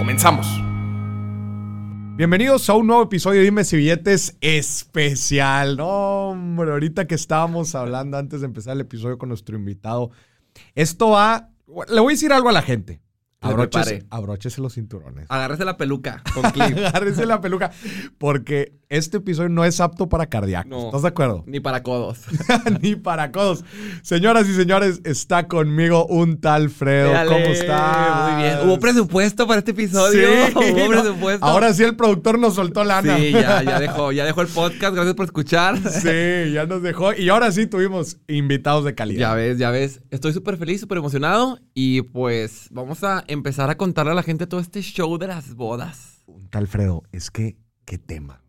Comenzamos. Bienvenidos a un nuevo episodio de Dime si Billetes especial. No, hombre, ahorita que estábamos hablando antes de empezar el episodio con nuestro invitado, esto va. Le voy a decir algo a la gente. Abróchese, abróchese los cinturones. Agárrese la peluca con clip. Agárrese la peluca. Porque este episodio no es apto para cardíacos. ¿Estás de acuerdo? Ni para codos. ni para codos. Señoras y señores, está conmigo un tal Fredo. ¿Cómo está? Muy bien. Hubo presupuesto para este episodio. Sí, Hubo presupuesto. Ahora sí el productor nos soltó lana. Sí, ya, ya dejó, ya dejó el podcast. Gracias por escuchar. Sí, ya nos dejó. Y ahora sí tuvimos invitados de calidad. Ya ves, ya ves. Estoy súper feliz, súper emocionado. Y pues vamos a empezar a contarle a la gente todo este show de las bodas. Un tal Fredo, es que, ¿qué tema?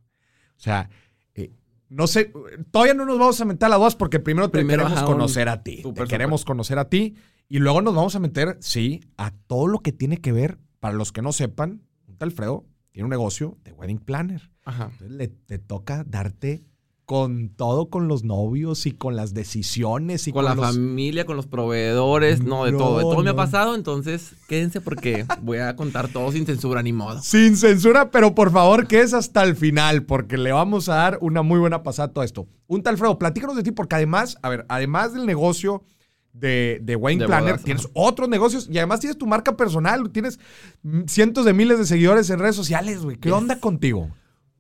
O sea, eh, no sé, todavía no nos vamos a meter a la voz porque primero, te queremos conocer a ti. te queremos conocer a ti y luego nos vamos a meter, sí, a todo lo que tiene que ver, para los que no sepan, un tal Alfredo tiene un negocio de wedding planner. Ajá. Entonces le, te toca darte con todo, con los novios y con las decisiones y con, la familia, con los proveedores, no, de todo. De todo me ha pasado, entonces quédense porque voy a contar todo sin censura ni modo. Sin censura, pero por favor que es hasta el final, porque le vamos a dar una muy buena pasada a todo esto. Un tal Fredo, platícanos de ti, porque además, a ver, además del negocio de, de Wayne Planner, tienes otros negocios y además tienes tu marca personal, tienes cientos de miles de seguidores en redes sociales, güey. ¿Qué onda contigo?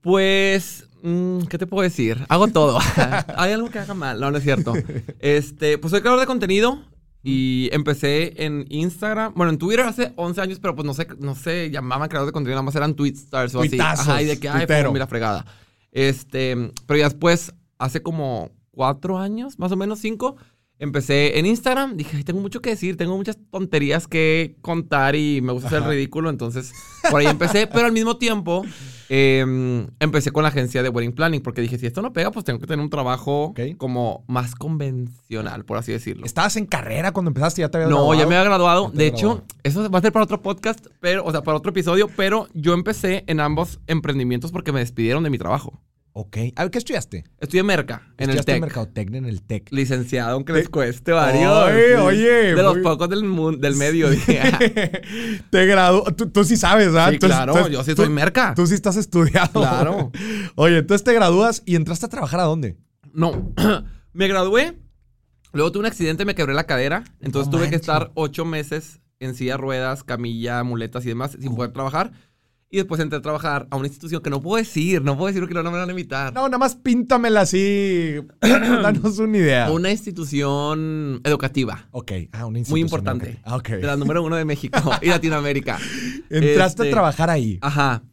Pues Mm, ¿Qué te puedo decir? Hago todo. Hay algo que haga mal. No, no es cierto. Este, pues soy creador de contenido y empecé en Instagram. Bueno, en Twitter hace 11 años, pero pues no sé, no sé, llamaban creador de contenido, nada más eran tweet stars o así. Ajá, y de que, ay, pues, mira, fregada. Este, pero ya después, hace como cuatro años, más o menos cinco, empecé en Instagram. Dije, ay, tengo mucho que decir, tengo muchas tonterías que contar y me gusta hacer ridículo. Entonces, por ahí empecé, pero al mismo tiempo Em, empecé con la agencia de wedding planning porque dije, si esto no pega, pues tengo que tener un trabajo como más convencional, por así decirlo. ¿Estabas en carrera cuando empezaste? ¿Ya te había No, ya me había graduado. De hecho, eso va a ser para otro podcast, pero, o sea, para otro episodio, pero yo empecé en ambos emprendimientos porque me despidieron de mi trabajo. Ok. A ver, ¿qué estudiaste? Estudié Merca, en el TEC. Mercadotecnia en el TEC. Licenciado, aunque les cueste varios. Oye, oye. De los pocos del, del medio, dije. Te graduó. Tú, sí sabes, ¿verdad? Sí, claro. yo sí soy Merca. Tú sí estás estudiado. Claro. Oye, entonces te gradúas y entraste a trabajar a dónde? No. me gradué. Luego tuve un accidente, me quebré la cadera. Entonces tuve que estar ocho meses en silla ruedas, camilla, muletas y demás sin poder trabajar. Y después entré a trabajar a una institución que no puedo decir, no puedo decir que no me van a invitar. No, nada más píntamela así. Danos una idea. Una institución educativa. Ok, ah, una institución. Muy importante. Ah, ok. De la número uno de México y Latinoamérica. Entraste a este, trabajar ahí. Ajá.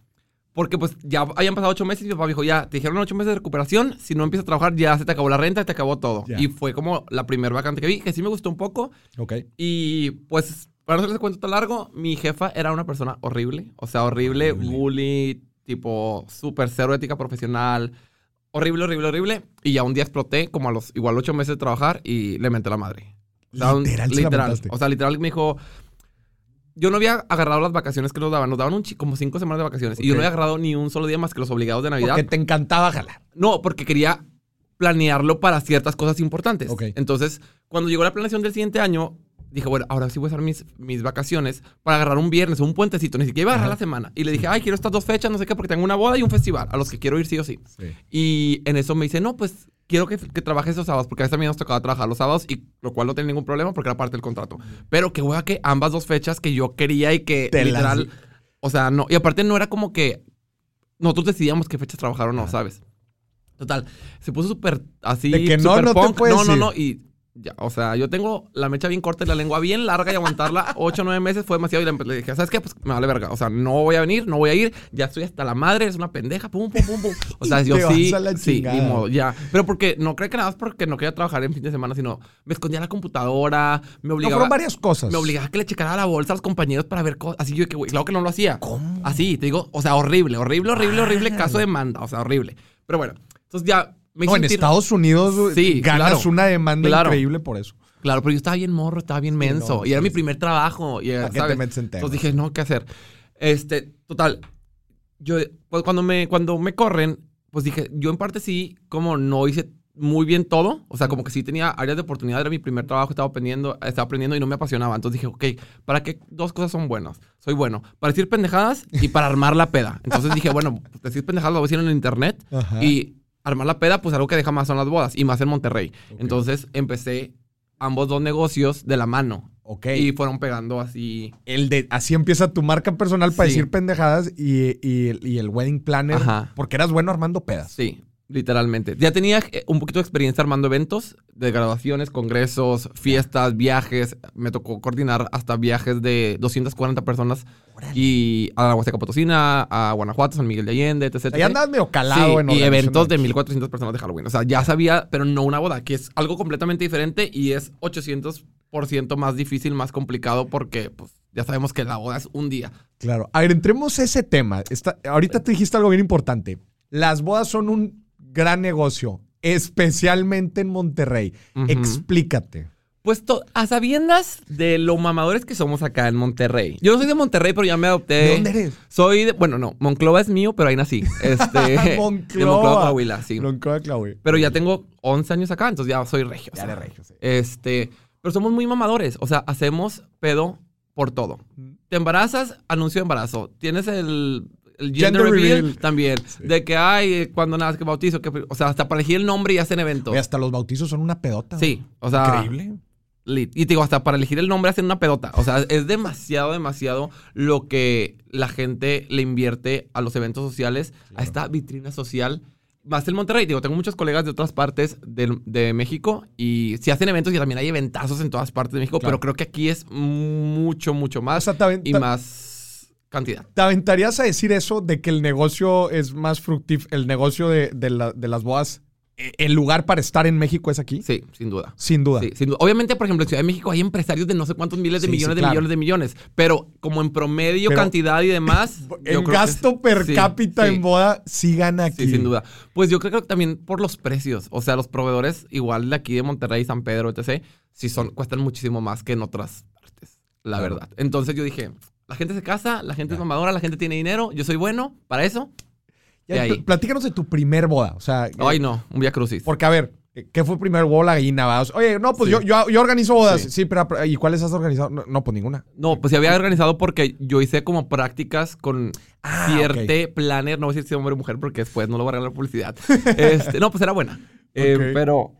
Porque pues ya habían pasado ocho meses y mi papá dijo, ya, te dijeron ocho meses de recuperación, si no empiezas a trabajar ya se te acabó la renta, y te acabó todo. Y fue como la primera vacante que vi, que sí me gustó un poco. Ok. Y pues para no hacerles cuento tan largo, mi jefa era una persona horrible. O sea, horrible, bully, tipo súper cero ética profesional. Horrible, horrible, horrible. Y ya un día exploté, como a los igual ocho meses de trabajar, y le menté la madre. literal, literal. O sea, literal me dijo. Yo no había agarrado las vacaciones que nos daban. Nos daban un como cinco semanas de vacaciones. Y yo no había agarrado ni un solo día más que los obligados de Navidad. Porque te encantaba jalar. No, porque quería planearlo para ciertas cosas importantes. Entonces, cuando llegó la planeación del siguiente año, dije, bueno, ahora sí voy a usar mis, mis vacaciones para agarrar un viernes o un puentecito. Ni siquiera iba a agarrar la semana. Y le dije, ay, quiero estas dos fechas, no sé qué, porque tengo una boda y un festival a los que quiero ir sí o sí. Y en eso me dice, no, pues quiero que, que trabajes esos sábados, porque a veces también nos tocaba trabajar los sábados, y lo cual no tenía ningún problema porque era parte del contrato. Pero que a que ambas dos fechas que yo quería y que literal. O sea, no. Y aparte no era como que nosotros decidíamos qué fechas trabajar o no, ¿sabes? Total, se puso súper así. De que no, no punk. Te no, no, no. Y ya, o sea, yo tengo la mecha bien corta y la lengua bien larga y aguantarla ocho o nueve meses fue demasiado. Y le, dije, ¿sabes qué? Pues me vale verga. O sea, no voy a venir, no voy a ir. Ya estoy hasta la madre, es una pendeja. Pum, pum, pum, pum. O sea, yo sí. Sí, chingada. ni modo, ya. Pero porque no creo que nada más porque no quería trabajar en fin de semana, sino me escondía la computadora, me No, obligaba. fueron varias cosas. Me obligaba a que le checara la bolsa a los compañeros para ver cosas. Así yo que, güey, claro que no lo hacía. ¿Cómo? Así, te digo, o sea, horrible, horrible, horrible, horrible caso de demanda. O sea, horrible. Pero bueno, entonces ya me No, en sentir- Estados Unidos Sí, ganas claro. una demanda Claro. increíble por eso. Claro, pero yo estaba bien morro, estaba bien menso. no, y era sí, mi primer trabajo. Y, ¿Para qué ¿sabes? te metes en temas? Entonces dije, no, ¿qué hacer? Este, total. Yo, pues, cuando me, cuando me corren, pues dije, yo en parte sí, como no hice muy bien todo. O sea, como que sí tenía áreas de oportunidad. Era mi primer trabajo, estaba aprendiendo, estaba aprendiendo y no me apasionaba. Entonces dije, ok, ¿para qué dos cosas son buenas? Soy bueno para decir pendejadas y para armar la peda. Entonces dije, bueno, pues decir pendejadas lo voy a decir en el internet. Ajá. Y armar la peda, pues algo que deja más son las bodas y más en Monterrey. Entonces empecé ambos dos negocios de la mano. Ok. Y fueron pegando así. el de, así empieza tu marca personal para Sí. decir pendejadas y, y- y el wedding planner. Ajá. Porque eras bueno armando pedas. Sí, literalmente. Ya tenía eh, un poquito de experiencia armando eventos de graduaciones, congresos, fiestas, viajes. Me tocó coordinar hasta viajes de 240 personas y a la Huasteca Potosina, a Guanajuato, San Miguel de Allende, etc. Ahí andabas medio calado Sí, en y eventos de aquí. 1400 personas de Halloween. O sea, ya sabía, pero no una boda, que es algo completamente diferente y es 800% más difícil, más complicado porque pues ya sabemos que la boda es un día. Claro. A ver, entremos a ese tema. Está- ahorita te dijiste algo bien importante. Las bodas son un gran negocio, especialmente en Monterrey. Explícate. Pues a sabiendas de lo mamadores que somos acá en Monterrey. Yo no soy de Monterrey, pero ya me adopté. ¿De dónde eres? Soy de, bueno, no, Monclova es mío, pero ahí nací. Este, De Monclova, Coahuila, sí. Monclova, Coahuila. Pero ya tengo 11 años acá, entonces ya soy regio. o Ya sea, eres regio, sí. Este, pero somos muy mamadores. O sea, hacemos pedo por todo. Te embarazas, anuncio de embarazo. Tienes el, el gender, Gender reveal, reveal. también. De que hay, cuando nada, que bautizo. Que, o sea, hasta para elegir el nombre y hacen eventos. Oye, hasta los bautizos son una pedota. Sí, o sea. Increíble. Y te digo, hasta para elegir el nombre hacen una pedota. O sea, es demasiado, demasiado lo que la gente le invierte a los eventos sociales, a esta vitrina social. Más el Monterrey, digo, tengo muchos colegas de otras partes de, de México y sí hacen eventos y también hay eventazos en todas partes de México, Claro. pero creo que aquí es mucho, mucho más sea, te, aven- y más cantidad. ¿te aventarías a decir eso de que el negocio es más fructífero, el negocio de, de la- de las bodas, eh, el lugar para estar en México es aquí? Sí, sin duda. Sin duda. Sí, sin duda. Obviamente, por ejemplo, en Ciudad de México hay empresarios de no sé cuántos miles de Sí, sí, millones de millones de millones, pero como en promedio, Pero- cantidad y demás. que gasto es- per cápita en boda, sí gana aquí. Sí, sin duda. Pues yo creo que también por los precios. O sea, los proveedores, igual de aquí de Monterrey, San Pedro, etc., sí son, cuestan muchísimo más que en otras partes, la Claro. verdad. Entonces yo dije, la gente se casa, la gente es mamadora, la gente tiene dinero, yo soy bueno para eso. Ya, ahí. pl- Platícanos de tu primer boda. O sea, Ay, eh, no, un Via Crucis. porque a ver, ¿qué fue el o la gallina? va? O sea, Oye, no, pues Sí. yo, yo, yo organizo bodas. Sí. Sí, pero ¿y cuáles has organizado? No, no, pues ninguna. No, pues se había organizado porque yo hice como prácticas con Ah, Cierte Planner, no voy a decir si hombre o mujer porque después no lo voy a regalar publicidad. este, no, pues era buena. Eh, pero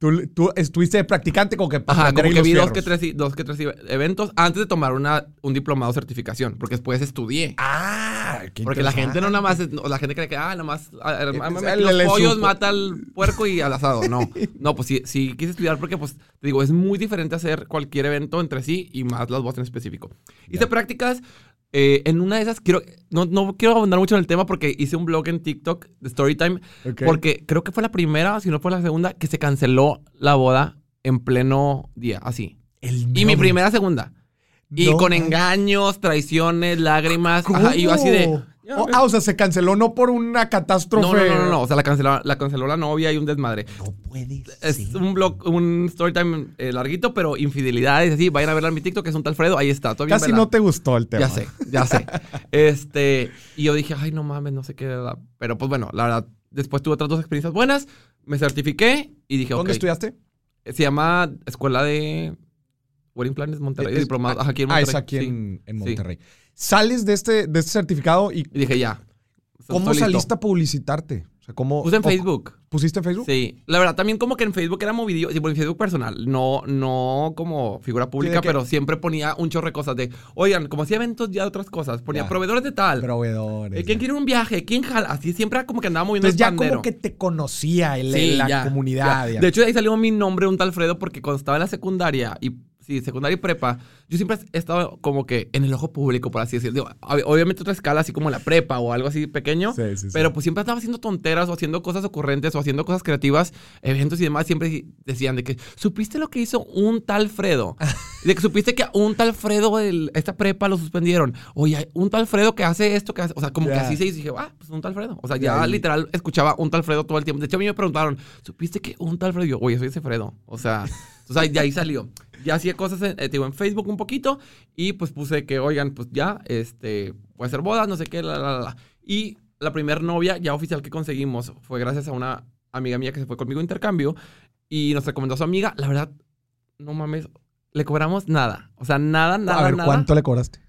Tú, tú estuviste de practicante como que Ajá, como que vi dos que, tres, dos que tres eventos antes de tomar una, un diplomado certificación, porque después estudié. Ah, qué Porque la gente no nada más, la gente cree que, ah, nada más, ah, ah, Es- ah, los le pollos supo. mata al puerco y al asado. No, no, pues sí, sí quise estudiar porque, pues, te digo, es muy diferente hacer cualquier evento entre sí y más las voces en específico. Hice Ya. prácticas, eh, en una de esas, quiero, no, no quiero abundar mucho en el tema porque hice un blog en TikTok de Storytime, Ok. porque creo que fue la primera, si no fue la segunda, que se canceló la boda en pleno día, así. El Y mi primera segunda. Y No con engaños, traiciones, lágrimas. Ajá, y yo así de. Oh, ah, o sea, se canceló no por una catástrofe. No, no, no, no, no. O sea, la canceló, la canceló la novia y un desmadre. No puede Es ser. un blog, un storytime eh, larguito, pero infidelidades, así. Vayan a verla en mi TikTok, que es un tal Fredo. Ahí está. Bien Casi no te gustó el tema. Ya sé, ya sé. este, y yo dije, ay, no mames, no sé qué. da". Pero pues bueno, la verdad, después tuve otras dos experiencias buenas. Me certifiqué y dije, ¿Dónde estudiaste? Se llama Escuela de Wedding Planners Monterrey. Es- diplomado, ajá, aquí en Ah, Monterrey. es aquí Sí. en, en sí. Sales de este, de este certificado y Y dije, ya. ¿cómo saliste a publicitarte? O sea, ¿cómo, Puse en o- Facebook. ¿Pusiste en Facebook? Sí, la verdad también como que en Facebook era movidillo, sí, por en Facebook personal, no, no como figura pública, pero siempre ponía un chorro de cosas de, oigan, como hacía eventos ya de otras cosas, ponía Ya. proveedores de tal, Proveedores. eh, ¿quién ya. quiere un viaje? ¿Quién jala? Así siempre como que andaba moviendo Entonces el ya pandero. como que te conocía el- Sí, la ya, comunidad. De hecho, de ahí salió mi nombre, un tal Fredo, porque cuando estaba en la secundaria y sí, secundaria y prepa, yo siempre he estado como que en el ojo público, por así decirlo. Obviamente otra escala, así como la prepa o algo así pequeño. Sí, sí, sí. Pero pues siempre estaba haciendo tonteras o haciendo cosas ocurrentes o haciendo cosas creativas, eventos y demás. Siempre decían de que, ¿supiste lo que hizo un tal Fredo? de que supiste que un tal Fredo de esta prepa lo suspendieron. Oye, hay un tal Fredo que hace esto, que hace. O sea, como que así se hizo. Y dije, ah, pues un tal Fredo. O sea, Ya, ya y- literal escuchaba un tal Fredo todo el tiempo. De hecho, a mí me preguntaron, ¿supiste que un tal Fredo? Y yo, oye, soy ese Fredo. O sea, entonces ahí- de ahí salió. Ya hacía cosas, en, eh, te digo, en Facebook un poquito y pues puse que, oigan, pues ya, este, voy a hacer bodas, no sé qué, la, la, la. Y la primer novia ya oficial que conseguimos fue gracias a una amiga mía que se fue conmigo a intercambio y nos recomendó a su amiga. La verdad, no mames, le cobramos nada. O sea, nada, nada, a ver, nada. ¿cuánto le cobraste?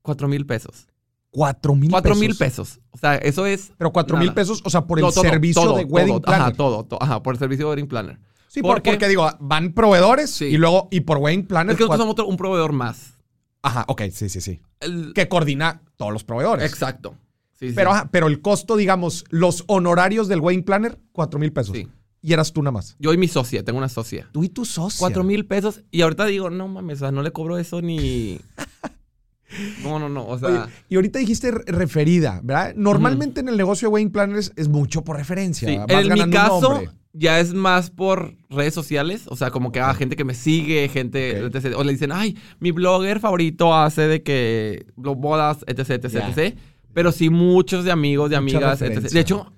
Cuatro mil pesos. Cuatro mil Cuatro pesos. mil pesos. O sea, eso es... Pero cuatro mil pesos, o sea, por el todo, servicio todo, de wedding todo. planner. Ajá, todo, todo. Ajá, por el servicio de wedding planner. Sí, por- Porque- porque digo, van proveedores Sí. y luego, y por wedding planner. Es que nosotros somos otro- un proveedor más. Ajá, ok, sí, sí, sí. El- Que coordina todos los proveedores. Exacto. Sí, sí. Pero, ajá, pero el costo, digamos, los honorarios del wedding planner, cuatro mil pesos. Sí. Y eras tú nada más. Yo y mi socia, tengo una socia. Tú y tu socia. Cuatro mil pesos. Y ahorita digo, no mames, o sea, no le cobro eso ni. No, no, no. O sea, Oye, y ahorita dijiste re- referida, ¿verdad? Normalmente en el negocio de wedding planners es mucho por referencia. sí. vas En mi caso. Ya es más por redes sociales. O sea, como que hay gente que me sigue, gente. Etc. O le dicen, ay, mi blogger favorito hace de que lo- bodas, etc, etc, etc. Pero sí, muchos de amigos, de Mucha amigas, etc. De hecho,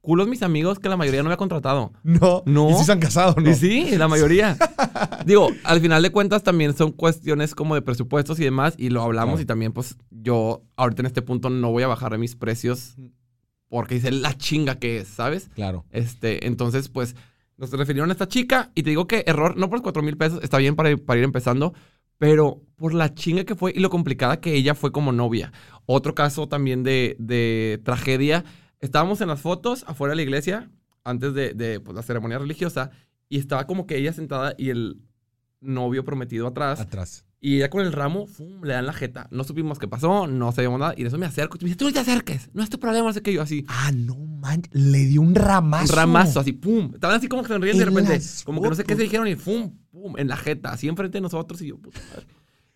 culos mis amigos que la mayoría no me ha contratado. No. No. Y si se han casado, ¿no? Y sí, la mayoría. Digo, al final de cuentas también son cuestiones como de presupuestos y demás, y lo hablamos Claro. y también pues yo ahorita en este punto no voy a bajar mis precios porque dice la chinga que es, ¿sabes? Claro. Este, entonces pues nos refirieron a esta chica y te digo que error, no por los cuatro mil pesos, está bien para, para ir empezando, pero por la chinga que fue y lo complicada que ella fue como novia. Otro caso también de, de tragedia, estábamos en las fotos afuera de la iglesia antes de, de, pues, la ceremonia religiosa y estaba como que ella sentada y el novio prometido atrás Atrás. Y ella con el ramo ¡fum! le dan la jeta. No supimos qué pasó, no sabíamos nada y de eso me acerco y me dice, tú no te acerques, no es tu problema, no sé qué yo así. Ah, no manches. Le dio un ramazo. Un ramazo, así, pum. Estaban así como que sonríen de En repente. las Como que no sé qué se dijeron y pum, pum, en la jeta, así enfrente de nosotros y yo, puta madre.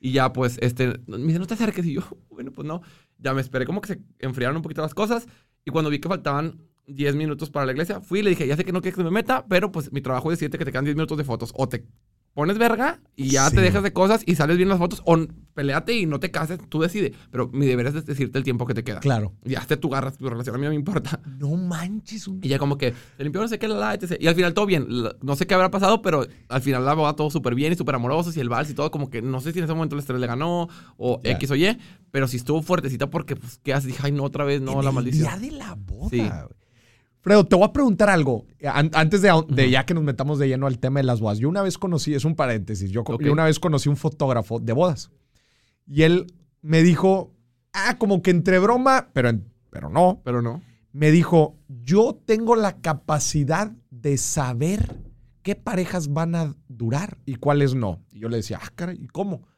Y ya, pues, este, me dice, no te acerques. Y yo, bueno, pues no. Ya me esperé como que se enfriaron un poquito las cosas. Y cuando vi que faltaban 10 minutos para la iglesia, fui y le dije, ya sé que no quieres que me meta, pero pues mi trabajo es decirte que te quedan 10 minutos de fotos. O te pones verga y ya Sí. te dejas de cosas y sales bien las fotos. O peleate y no te cases, tú decides. Pero mi deber es decirte el tiempo que te queda. Claro. Ya esté tu garra, tu relación, a mí no me importa. No manches. Un... Y ya como que se limpió no sé qué, la, la, etc. Y al final todo bien. No sé qué habrá pasado, pero al final la boda todo súper bien y súper amorosos y el vals y todo como que no sé si en ese momento el estrés le ganó o. X o Y, pero sí estuvo fuertecita porque pues qué haces, dije, ay no, otra vez, no, en la el maldición. día de la boda. Sí. Fredo, te voy a preguntar algo. An- antes de, ya que nos metamos de lleno al tema de las bodas. Yo una vez conocí, es un paréntesis, yo, una vez conocí un fotógrafo de bodas. Y él me dijo, ah, como que entre broma, pero, en- pero no. Pero no. Me dijo, yo tengo la capacidad de saber qué parejas van a durar y cuáles no. Y yo le decía, ah, caray, ¿y cómo?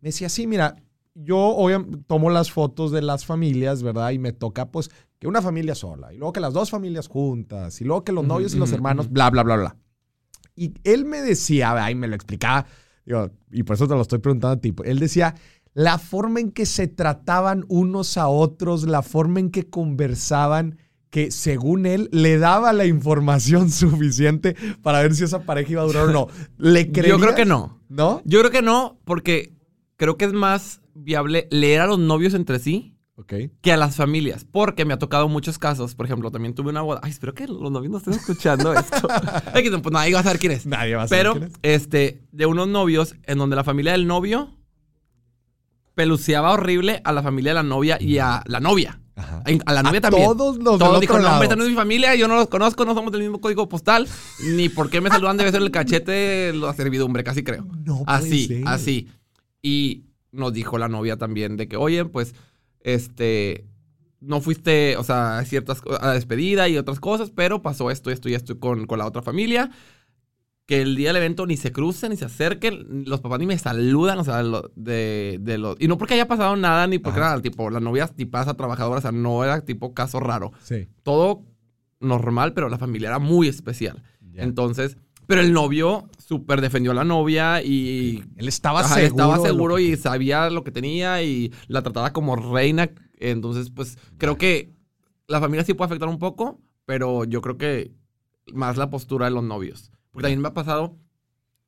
Me decía, sí, mira, yo obviamente tomo las fotos de las familias, ¿verdad? Y me toca, pues, que una familia sola, y luego que las dos familias juntas, y luego que los novios y los hermanos, bla, bla, bla, bla. Y él me decía, ahí me lo explicaba, digo, y por eso te lo estoy preguntando a ti. Él decía, la forma en que se trataban unos a otros, la forma en que conversaban, que según él le daba la información suficiente para ver si esa pareja iba a durar o no. ¿Le creías? Yo creo que no. ¿No? Yo creo que no, porque creo que es más viable leer a los novios entre sí Ok. que a las familias. Porque me ha tocado muchos casos. Por ejemplo, también tuve una boda. Ay, espero que los novios no estén escuchando esto. Pues nadie va a saber quién es. Nadie va a saber Pero, quién es. este, de unos novios en donde la familia del novio peluceaba horrible a la familia de la novia y a la novia. Ajá. A la novia A también. todos los Todos dijo, no, lado". hombre, esta no es mi familia, yo no los conozco, no somos del mismo código postal, ni por qué me saludan debe ser el cachete de la servidumbre, casi creo. No puede Así, ser. así. Y nos dijo la novia también de que, oye, pues, este, no fuiste, o sea, a ciertas a la despedida y otras cosas, pero pasó esto, esto y esto con, con la otra familia. Que el día del evento ni se crucen, ni se acerquen, los papás ni me saludan, o sea, lo- de, de los... Y no porque haya pasado nada, ni porque Ajá. era, tipo, la novia tipaza, trabajadora, o sea, no era tipo caso raro. Sí. Todo normal, pero la familia era muy especial. Entonces, pero el novio súper defendió a la novia y Él estaba Ajá, seguro. estaba de lo seguro que- y sabía lo que tenía y la trataba como reina. Entonces, pues creo que la familia sí puede afectar un poco, pero yo creo que más la postura de los novios. Porque también me ha pasado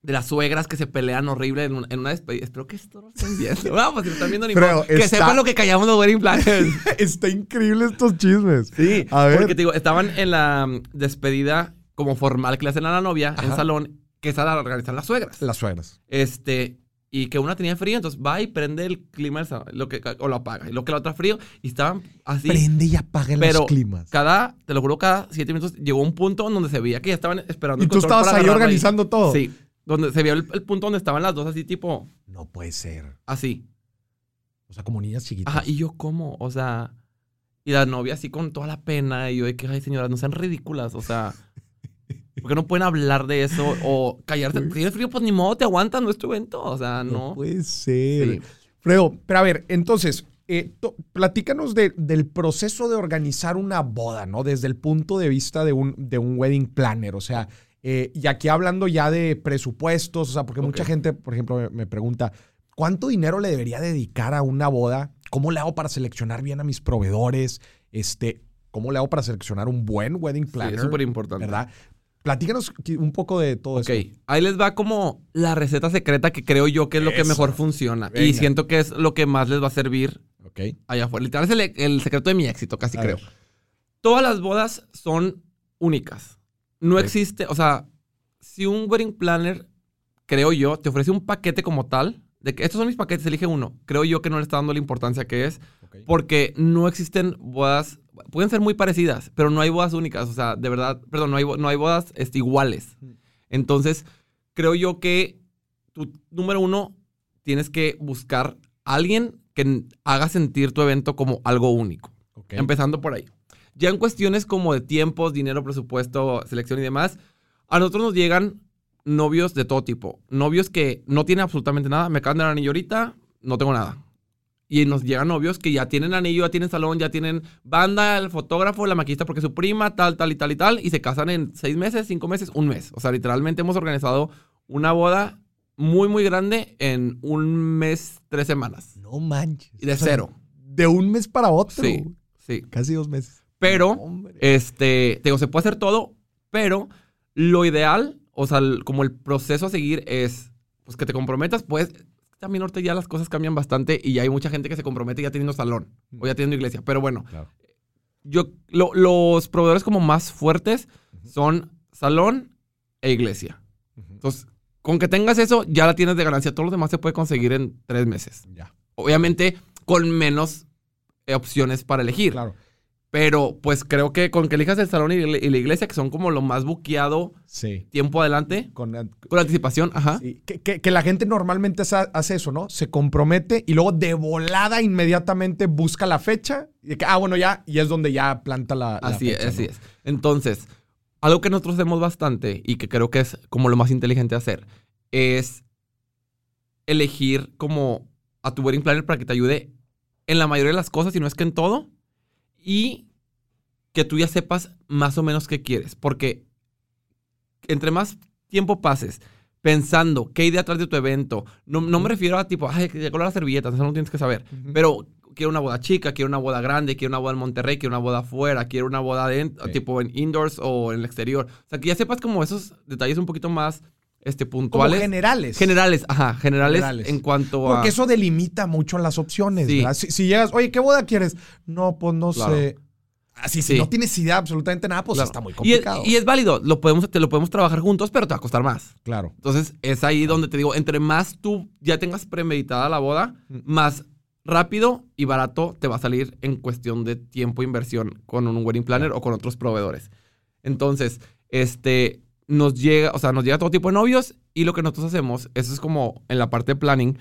de las suegras que se pelean horrible en, un- en una despedida. Espero que esto no lo estén viendo. Vamos, si lo están viendo ni Creo. Que está- sepan lo que callamos los wedding planners. Está increíble estos chismes. Sí, A ver. porque te digo, estaban en la mm, despedida como formal que le hacen a la novia en Ajá. salón, que esa la organizan las suegras. Las suegras. Este, y que una tenía frío, entonces va y prende el clima del salón, lo que, o lo apaga. Y lo que la otra frío, y estaban así. Prende y apaga pero los climas. cada, te lo juro, cada siete minutos llegó un punto en donde se veía que ya estaban esperando Y el tú estabas ahí organizando todo. Sí, donde se vio el, el punto donde estaban las dos así, tipo, No puede ser. así. O sea, como niñas chiquitas. Ajá, y yo, ¿cómo? O sea, y la novia así con toda la pena, y yo de que, ay, señoras, no sean ridículas, o sea, ¿por qué no pueden hablar de eso? O callarse, si tienes frío, pues ni modo, te aguantas, no es tu evento, o sea, no, no. puede ser. Sí. Fredo, pero a ver, entonces, eh, to- platícanos de- del proceso de organizar una boda, ¿no? Desde el punto de vista de un, de un wedding planner. O sea, eh, y aquí hablando ya de presupuestos, o sea, porque mucha gente, por ejemplo, me, me pregunta, ¿cuánto dinero le debería dedicar a una boda? ¿Cómo le hago para seleccionar bien a mis proveedores? Este, ¿Cómo le hago para seleccionar un buen wedding Sí, planner? es súper importante. ¿Verdad? Platícanos un poco de todo Ok, eso. ahí les va como la receta secreta que creo yo que es lo que mejor funciona. Y siento que es lo que más les va a servir Ok. allá afuera. Literal es el, el secreto de mi éxito, casi A creo. ver. Todas las bodas son únicas. No Ok. existe, o sea, si un wedding planner, creo yo, te ofrece un paquete como tal, de que estos son mis paquetes, elige uno. Creo yo que no le está dando la importancia que es, Porque no existen bodas, pueden ser muy parecidas, pero no hay bodas únicas, o sea, de verdad, perdón, no hay, no hay bodas este, iguales. Mm. Entonces, creo yo que tu número uno, tienes que buscar a alguien que haga sentir tu evento como algo único. Empezando por ahí. Ya en cuestiones como de tiempos, dinero, presupuesto, selección y demás, a nosotros nos llegan novios de todo tipo. Novios que no tienen absolutamente nada. Me acaban de dar anillo ahorita, no tengo nada. Y nos llegan novios que ya tienen anillo, ya tienen salón, ya tienen banda, el fotógrafo, la maquista porque su prima, tal, tal y tal y tal. Y se casan en seis meses, cinco meses, un mes. O sea, literalmente hemos organizado una boda muy, muy grande en un mes, tres semanas. No manches. Y de O sea, cero. De un mes para otro. Sí, sí. Casi dos meses. Pero, este, te digo, se puede hacer todo, pero lo ideal, o sea, como el proceso a seguir es, pues que te comprometas, pues, también ahorita ya las cosas cambian bastante y ya hay mucha gente que se compromete ya teniendo salón o ya teniendo iglesia. Pero bueno, Claro. yo, lo- los proveedores como más fuertes son salón e iglesia. Entonces, con que tengas eso, ya la tienes de ganancia. Todo lo demás se puede conseguir en tres meses. Ya. Obviamente, con menos eh, opciones para elegir. Claro. Pero pues creo que con que elijas el salón y la iglesia, que son como lo más buqueado Sí. tiempo adelante, Con, con anticipación, ajá. sí. Que, que- que la gente normalmente hace eso, ¿no? Se compromete y luego de volada inmediatamente busca la fecha. Y que, ah, bueno, ya. Y es donde ya planta la. la Así fecha, es, así es. Entonces, algo que nosotros hacemos bastante y que creo que es como lo más inteligente hacer es elegir como a tu wedding planner para que te ayude en la mayoría de las cosas, si no es que en todo, y que tú ya sepas más o menos qué quieres, porque entre más tiempo pases pensando qué idea atrás de tu evento, no, no me refiero a tipo, ay, que llegó las servilletas, eso no tienes que saber, pero quiero una boda chica, quiero una boda grande, quiero una boda en Monterrey, quiero una boda afuera, quiero una boda de, Sí. tipo en indoors o en el exterior. O sea, que ya sepas como esos detalles un poquito más este, Como puntuales. generales. generales, ajá, generales, Generales. en cuanto a... Porque eso delimita mucho las opciones. Si, si llegas, oye, ¿qué boda quieres? No, pues no Claro. sé. Así, si Sí. no tienes idea de absolutamente nada, pues Claro. está muy y, es, complicado. y es válido, lo podemos, te lo podemos trabajar juntos, pero te va a costar más. claro. Entonces, es ahí donde te digo, entre más tú ya tengas premeditada la boda, Mm. más rápido y barato te va a salir en cuestión de tiempo e inversión con un wedding planner o con otros proveedores. Entonces, este, nos llega, o sea, nos llega todo tipo de novios y lo que nosotros hacemos, eso es como en la parte de planning,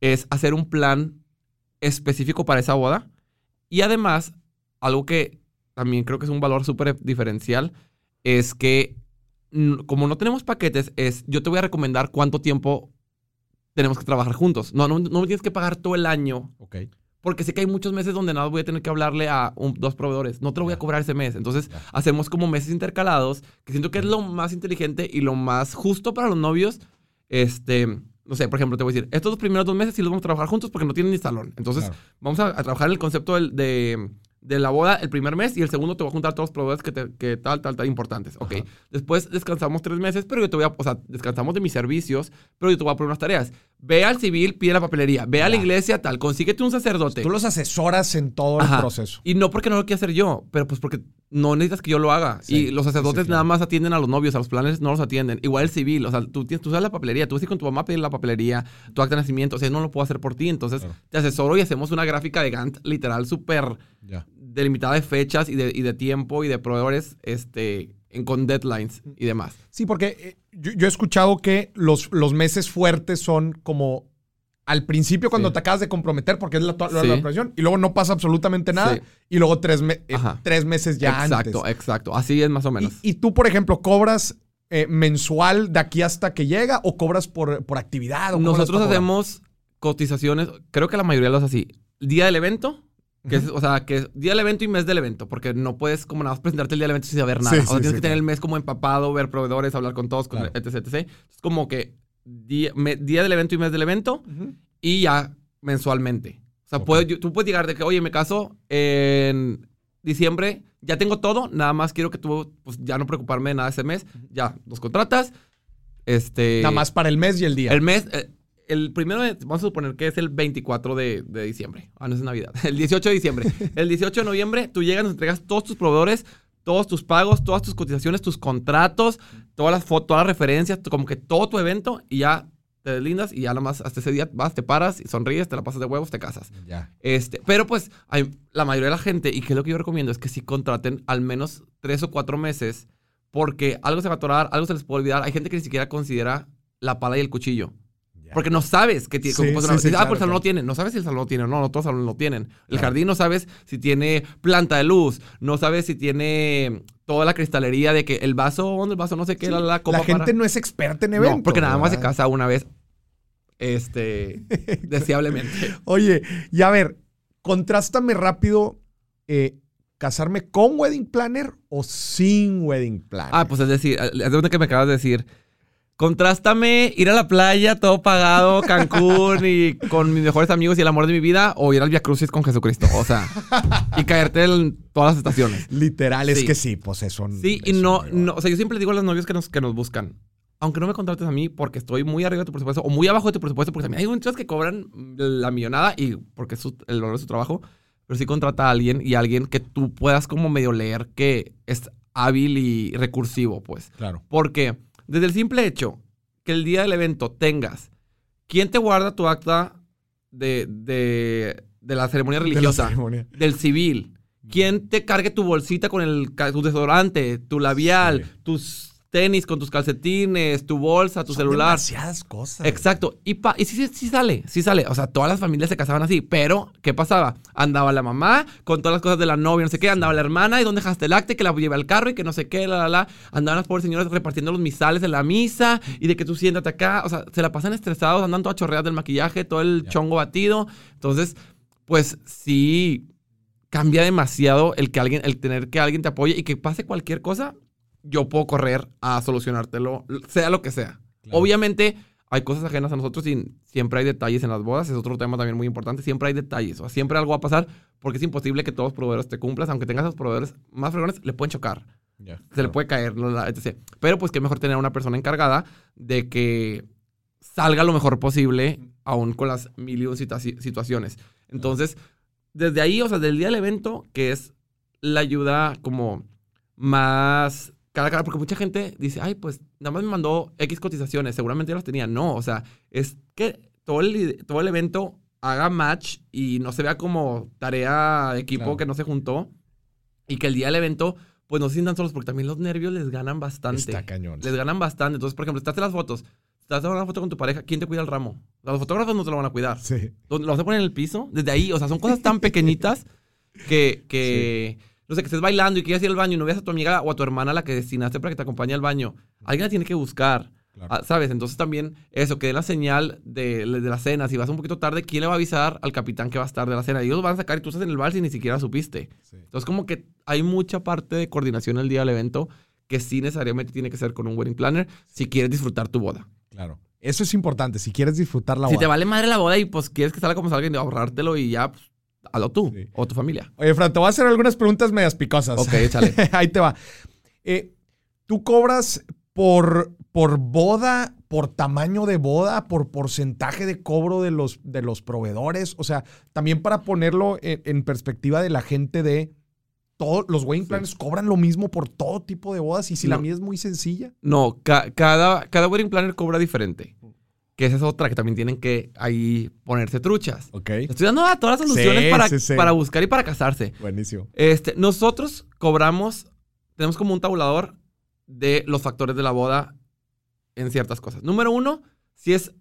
es hacer un plan específico para esa boda y además algo que también creo que es un valor súper diferencial, es que como no tenemos paquetes, es yo te voy a recomendar cuánto tiempo tenemos que trabajar juntos. No, no, no me tienes que pagar todo el año Ok. Porque sé que hay muchos meses donde nada voy a tener que hablarle a un- dos proveedores. No te lo voy a cobrar ese mes. Entonces, hacemos como meses intercalados, que siento que es lo más inteligente y lo más justo para los novios. Este, no sé, por ejemplo, te voy a decir, estos dos primeros dos meses sí los vamos a trabajar juntos porque no tienen ni salón. Entonces, Claro. vamos a, a trabajar en el concepto del- de, de la boda el primer mes y el segundo te voy a juntar todos los proveedores que, te- que tal, tal, tal importantes. Ok. Ajá. Después descansamos tres meses, pero yo te voy a, o sea, descansamos de mis servicios, pero yo te voy a poner unas tareas. Ve al civil, pide la papelería. Ve a la iglesia, tal. Consíguete un sacerdote. Tú los asesoras en todo el Ajá. proceso. Y no porque no lo quiera hacer yo, pero pues porque no necesitas que yo lo haga. Sí, y los sacerdotes sí, nada más atienden a los novios, a los planes no los atienden. Igual el civil, o sea, tú, tienes, tú sabes la papelería, tú vas a ir con tu mamá a pedir la papelería, tu acta de nacimiento, o sea, no lo puedo hacer por ti. Entonces te asesoro y hacemos una gráfica de Gantt literal súper Ya. Delimitada de fechas y de, y de tiempo y de proveedores este, en, con deadlines y demás. Sí, porque eh, yo, yo he escuchado que los, los meses fuertes son como al principio cuando Sí. te acabas de comprometer porque es la, la, Sí. la presión y luego no pasa absolutamente nada Sí. y luego tres, me- eh, tres meses ya exacto, antes. exacto. Así es más o menos. Y, y tú, por ejemplo, cobras eh, mensual de aquí hasta que llega o cobras por, por actividad? ¿O Nosotros hacemos cotizaciones, creo que la mayoría lo hace así. Día del evento, que es, o sea, que es día del evento y mes del evento, porque no puedes como nada más presentarte el día del evento sin saber nada. Sí, o sea, sí, tienes sí, que tener claro. el mes como empapado, ver proveedores, hablar con todos, Claro. etc, etc. Es como que día, me- día del evento y mes del evento cobrar? Ujú. y ya mensualmente. O sea, Ok. puedo- yo- tú puedes llegar de que, oye, me caso en diciembre, ya tengo todo, nada más quiero que tú, pues ya no preocuparme de nada ese mes, ya, los contratas, este... Nada más para el mes y el día. El mes, eh, el primero, de- vamos a suponer que es el 24 de, de diciembre. Ah, no es Navidad. El 18 de diciembre. El 18 de noviembre, tú llegas, nos entregas todos tus proveedores, todos tus pagos, todas tus cotizaciones, tus contratos, todas las fotos, todas las referencias, como que todo tu evento y ya te deslindas y ya nada más hasta ese día vas, te paras, y sonríes, te la pasas de huevos, te casas. Ya. Este, pero pues hay, la mayoría de la gente, y que es lo que yo recomiendo, es que sí contraten al menos tres o cuatro meses, porque algo se va a atorar, algo se les puede olvidar. Hay gente que ni siquiera considera la pala y el cuchillo. Porque no sabes que tiene. Sí, sí, ah, claro, pues el salón no tiene. No sabes si el salón lo tiene o no. No todos los salones lo tienen. El Claro. jardín no sabes si tiene planta de luz. No sabes si tiene toda la cristalería de que el vaso, el vaso no sé qué, la, la copa la gente para- no es experta en eventos. No, porque nada más se casa una vez. Este. deseablemente. Oye, y a ver, contrástame rápido, eh, ¿casarme con wedding planner o sin wedding planner? Ah, pues es decir, es donde que me acabas de decir. Contrástame ir a la playa, todo pagado, Cancún y con mis mejores amigos y el amor de mi vida, o ir al Via Crucis con Jesucristo. O sea, y caerte en todas las estaciones. Literal, es Sí. que sí, pues eso. Sí, y no, no, o sea, yo siempre le digo a los novios que nos, que nos buscan, aunque no me contrates a mí porque estoy muy arriba de tu presupuesto o muy abajo de tu presupuesto, porque también hay muchos que cobran la millonada y porque es su- el valor de su trabajo, pero sí contrata a alguien y alguien que tú puedas como medio leer que es hábil y recursivo, pues. Claro. Porque desde el simple hecho que el día del evento tengas quién te guarda tu acta de, de, de la ceremonia De la religiosa, ceremonia. del civil, quién te cargue tu bolsita con el, tu desodorante, tu labial, Sí. tus tenis con tus calcetines, tu bolsa, tu Son celular. demasiadas cosas. Exacto. Y, pa- y sí, sí, sí sale, sí sale. O sea, todas las familias se casaban así. Pero, ¿qué pasaba? Andaba la mamá con todas las cosas de la novia, no sé qué. Andaba la hermana y dónde dejaste el acta, que la llevé al carro y que no sé qué, la, la, la. Andaban las pobres señoras repartiendo los misales en la misa y de que tú siéntate acá. O sea, se la pasan estresados, andan todas chorreadas del maquillaje, todo el chongo batido. Entonces, pues sí cambia demasiado el que alguien, el tener que alguien te apoye y que pase cualquier cosa, yo puedo correr a solucionártelo, sea lo que sea. Claro. Obviamente hay cosas ajenas a nosotros y siempre hay detalles en las bodas, es otro tema también muy importante, siempre hay detalles, o siempre algo va a pasar porque es imposible que todos los proveedores te cumplas, aunque tengas a los proveedores más fregones, le pueden chocar, se le puede caer, etc. Pero pues qué mejor tener a una persona encargada de que salga lo mejor posible, aún con las mil y un situa- situaciones. Entonces, desde ahí, o sea, del día del evento, que es la ayuda como más cara a cara, porque mucha gente dice, ay, pues nada más me mandó X cotizaciones, seguramente ya las tenía. No, o sea, es que todo el, todo el evento haga match y no se vea como tarea de equipo Claro. que no se juntó y que el día del evento, pues no se sientan solos, porque también los nervios les ganan bastante. Está cañón. Les ganan bastante. Entonces, por ejemplo, estás en las fotos, estás en una foto con tu pareja, ¿quién te cuida el ramo? Los fotógrafos no te lo van a cuidar. Sí. ¿Lo lo vas a poner en el piso? Desde ahí, o sea, son cosas tan pequeñitas que, que no sé, que estés bailando y quieras ir al baño y no veas a tu amiga o a tu hermana la que destinaste para que te acompañe al baño. Alguien la tiene que buscar. Claro. Ah, ¿Sabes? Entonces también eso, que dé la señal de, de la cena. Si vas un poquito tarde, ¿quién le va a avisar al capitán que va a estar de la cena? Ellos van a sacar y tú estás en el bar si ni siquiera supiste. Sí. Entonces como que hay mucha parte de coordinación el día del evento que sí necesariamente tiene que ser con un wedding planner si quieres disfrutar tu boda. Claro. Eso es importante. Si quieres disfrutar la Si boda. te vale madre la boda y pues quieres que salga como salga y ahorrártelo y ya, pues, hazlo tú Sí. o tu familia. Oye, Fran, te voy a hacer algunas preguntas medias picosas. Ok, échale. Ahí te va. Eh, ¿Tú cobras por, por boda, por tamaño de boda, por porcentaje de cobro de los, de los proveedores? O sea, también para ponerlo en, en perspectiva de la gente de todos los wedding planners cobran lo mismo por todo tipo de bodas y si la mía es muy sencilla. No, ca- cada, cada wedding planner cobra diferente. Que esa es otra que también tienen que ahí ponerse truchas. Ok. Estoy dando a todas las soluciones Sí, para, sí, sí. para buscar y para casarse. Buenísimo. Este, nosotros cobramos, tenemos como un tabulador de los factores de la boda en ciertas cosas. Número uno, si es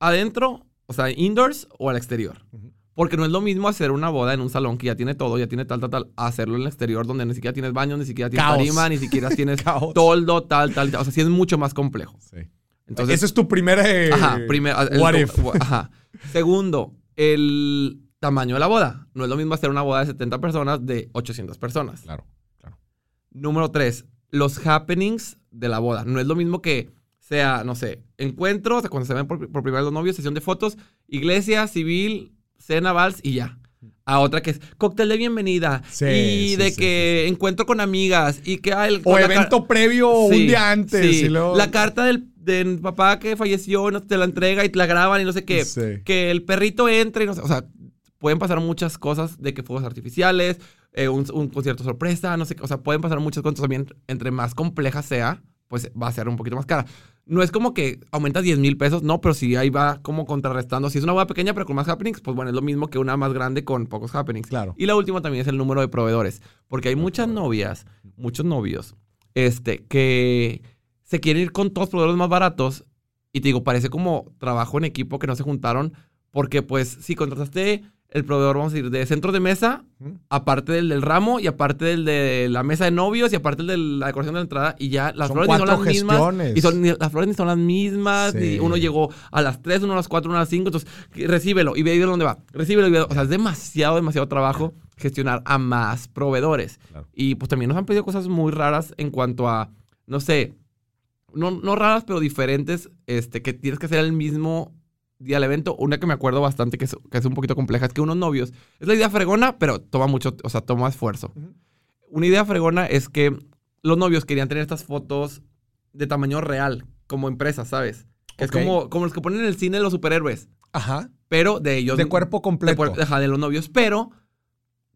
adentro, o sea, indoors o al exterior. Porque no es lo mismo hacer una boda en un salón que ya tiene todo, ya tiene tal, tal, tal, hacerlo en el exterior donde ni siquiera tienes baño, ni siquiera tienes Caos. tarima, ni siquiera tienes toldo, tal, tal, tal. O sea, sí es mucho más complejo. Sí. Entonces, Ese es tu primer. eh, Ajá, primero. el- what if. Ajá. Segundo, el tamaño de la boda. No es lo mismo hacer una boda de 70 personas de 800 personas. Claro. Número tres, los happenings de la boda. No es lo mismo que sea, no sé, encuentro, o sea, cuando se ven por, por primera vez los novios, sesión de fotos, iglesia, civil, cena, vals y ya. A otra que es cóctel de bienvenida Sí, y sí, de sí, que encuentro con amigas y que ah, el, O evento previo un día antes. sí. y luego- La carta del, del papá que falleció, no, te la entrega y te la graban y no sé qué. Sí. Que el perrito entre y no sé. O sea, pueden pasar muchas cosas de que fuegos artificiales, eh, un, un concierto sorpresa, no sé qué. O sea, pueden pasar muchas cosas también. Entre más compleja sea, pues va a ser un poquito más cara. No es como que aumenta 10 mil pesos, no, pero sí ahí va como contrarrestando. Si es una boda pequeña pero con más happenings, pues bueno, es lo mismo que una más grande con pocos happenings. Claro. Y la última también es el número de proveedores. Porque hay muchas novias, muchos novios, este, que se quieren ir con todos los proveedores más baratos. Y te digo, parece como trabajo en equipo que no se juntaron. Porque, pues, si contrataste el proveedor, vamos a decir, de centro de mesa, aparte del del ramo, y aparte del de la mesa de novios, y aparte el de la decoración de la entrada, y ya las Son flores ni son las mismas. gestiones. Y son, ni- las flores ni son las mismas. Sí. ni uno llegó a las 3, uno a las 4, uno a las 5. Entonces, recíbelo y ve dónde va. Recíbelo y ve. O sea, es demasiado, demasiado trabajo gestionar a más proveedores. Claro. Y pues también nos han pedido cosas muy raras en cuanto a, no sé, no, no raras, pero diferentes, este, que tienes que hacer el mismo día del evento. Una que me acuerdo bastante, que es, que es un poquito compleja, es que unos novios, es la idea fregona, pero toma mucho, o sea, toma esfuerzo. Una idea fregona es que los novios querían tener estas fotos de tamaño real, como empresas, ¿sabes? Que. Es como, como los que ponen en el cine los superhéroes, Ajá. pero de ellos. De cuerpo completo. ajá, de los novios, pero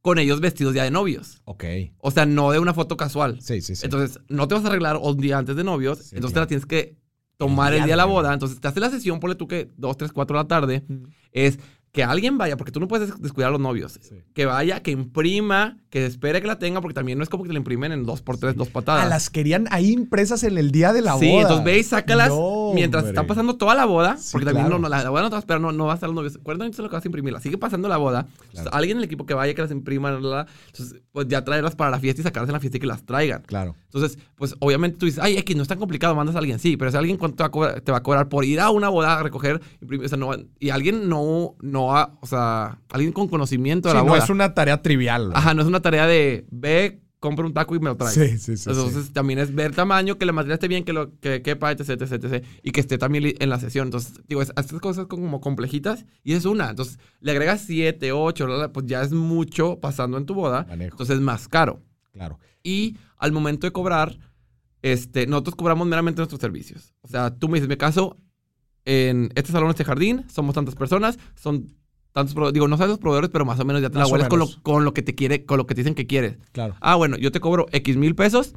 con ellos vestidos ya de novios. Ok. O sea, no de una foto casual. Sí, sí, sí. Entonces, no te vas a arreglar un día antes de novios, Sí, entonces te la tienes que tomar El el día de la boda. Entonces, te hace la sesión, ponle tú que 2, 3, 4 de la tarde, es que alguien vaya, porque tú no puedes des- descuidar a los novios. Sí. Que vaya, que imprima, que espere que la tenga, porque también no es como que te la imprimen en 2 por 3, dos patadas. Ah, las querían ahí impresas en el día de la sí, boda. entonces ve y sácalas No, mientras hombre. está pasando toda la boda. Sí, porque también claro. no, no, la, la boda no te va a esperar, no, no va a estar los novios. Acuérdense de lo que vas a imprimirla. Sigue pasando la boda. Entonces, alguien en el equipo que vaya, que las imprima, la, la, la, entonces, pues ya traerlas para la fiesta y sacarlas en la fiesta y que las traigan. Claro. Entonces, pues obviamente tú dices, ay, X, no es tan complicado, mandas a alguien. Sí, pero si alguien cuánto te va a cobrar, te va a cobrar por ir a una boda a recoger, imprimir, o sea, no, y alguien no, no ha, o sea, alguien con conocimiento de Sí, la no boda. es una tarea trivial. Ajá, no es una tarea de ve, compra un taco y me lo traes. Sí, sí, sí. Entonces sí. también es ver tamaño, que la material esté bien, que lo que quepa, etc, etc, etc, y que esté también en la sesión. Entonces, digo, es- estas cosas como complejitas y es una. Entonces, le agregas 7, 8, pues ya es mucho pasando en tu boda. Manejo. Entonces es más caro. Claro. Y al momento de cobrar, este, nosotros cobramos meramente nuestros servicios. O sea, tú me dices, me caso en este salón, este jardín, somos tantas personas, son tantos proveedores. Digo, no sabes los proveedores, pero más o menos ya te la Más o vuelas con lo, con lo que te quiere, con lo que te dicen que quieres. Claro. Ah, bueno, yo te cobro X mil pesos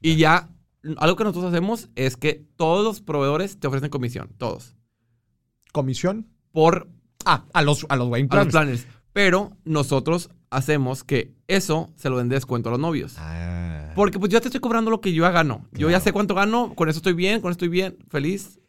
y ya algo que nosotros hacemos es que todos los proveedores te ofrecen comisión, todos, ¿Comisión? por Ah, a los, a los wedding a los planners. planners. Pero nosotros hacemos que eso se lo den de descuento a los novios. Ah. Porque pues yo te estoy cobrando lo que yo ya gano. Yo ya Claro. sé cuánto gano, con eso estoy bien, con eso estoy bien, feliz.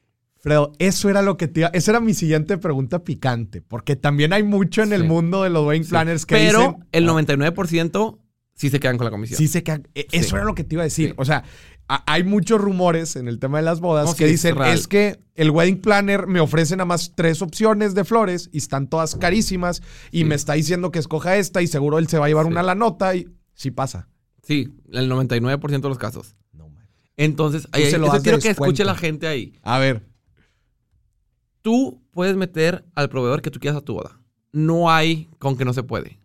Pero eso era lo que te iba, esa era mi siguiente pregunta picante, porque también hay mucho en el mundo de los wedding Sí. planners que Pero dicen, el "Ah, 99% sí se quedan con la comisión. Sí, se quedan- e- Eso Sí. era lo que te iba a decir. O sea, a- hay muchos rumores en el tema de las bodas No, que es dicen es que el wedding planner me ofrece nada más tres opciones de flores y están todas carísimas y me está diciendo que escoja esta y seguro él se va a llevar una a la nota y sí pasa. Sí, el 99% de los casos. No, man. Entonces, ahí, se lo quiero que escuche la gente ahí. A ver. Tú puedes meter al proveedor que tú quieras a tu boda. No hay con que no se puede.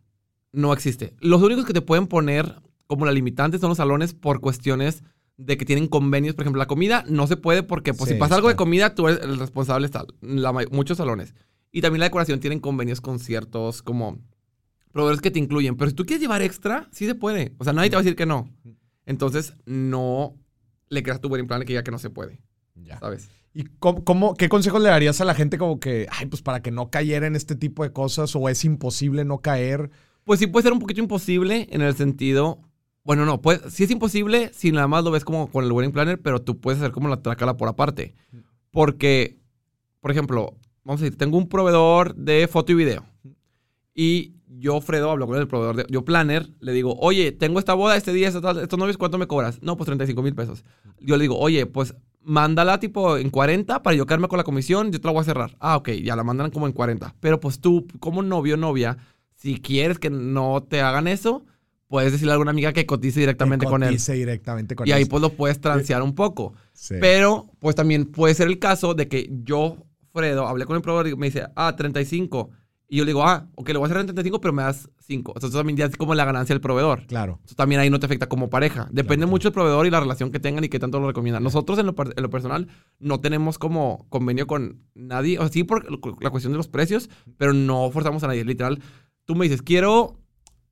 No existe. Los únicos que te pueden poner como la limitante son los salones por cuestiones de que tienen convenios. Por ejemplo, la comida no se puede porque pues, Sí, si pasa algo de comida, tú eres el responsable. Está, la muchos salones. Y también la decoración tienen convenios con ciertos como proveedores que te incluyen. Pero si tú quieres llevar extra, sí se puede. O sea, nadie te va a decir que no. Entonces, no le creas tu wedding plan que diga que no se puede. Ya. ¿Sabes? ¿Y cómo, cómo- qué consejos le darías a la gente como que, ay, pues para que no cayera en este tipo de cosas o es imposible no caer? Pues sí puede ser un poquito imposible en el sentido... Bueno, no, pues sí es imposible si nada más lo ves como con el wedding planner, pero tú puedes hacer como la trácala por aparte. Porque, por ejemplo, vamos a decir, tengo un proveedor de foto y video. Y yo, Fredo, hablo con el proveedor de... Yo, planner, le digo, oye, tengo esta boda este día, estos novios, ¿cuánto me cobras? No, pues 35 mil pesos. Yo le digo, oye, pues mándala tipo en 40 para yo quedarme con la comisión, yo te la voy a cerrar. Ah, ok, ya la mandan como en 40. Pero pues tú, como novio o novia, si quieres que no te hagan eso, puedes decirle a alguna amiga que cotice directamente Que con él. cotice directamente con Y ahí él. pues lo puedes transear un poco. Sí. Pero pues también puede ser el caso de que yo, Fredo, hablé con el proveedor y me dice, ah, 35. Y yo le digo, ah, ok, lo voy a hacer en 35, pero me das 5. Entonces también ya es como la ganancia del proveedor. Claro. Entonces, también ahí no te afecta como pareja. Depende Claro. mucho del proveedor y la relación que tengan y qué tanto lo recomiendan. Nosotros en lo, en lo personal no tenemos como convenio con nadie. O sea, sí por la cuestión de los precios, pero no forzamos a nadie. Literal, tú me dices, quiero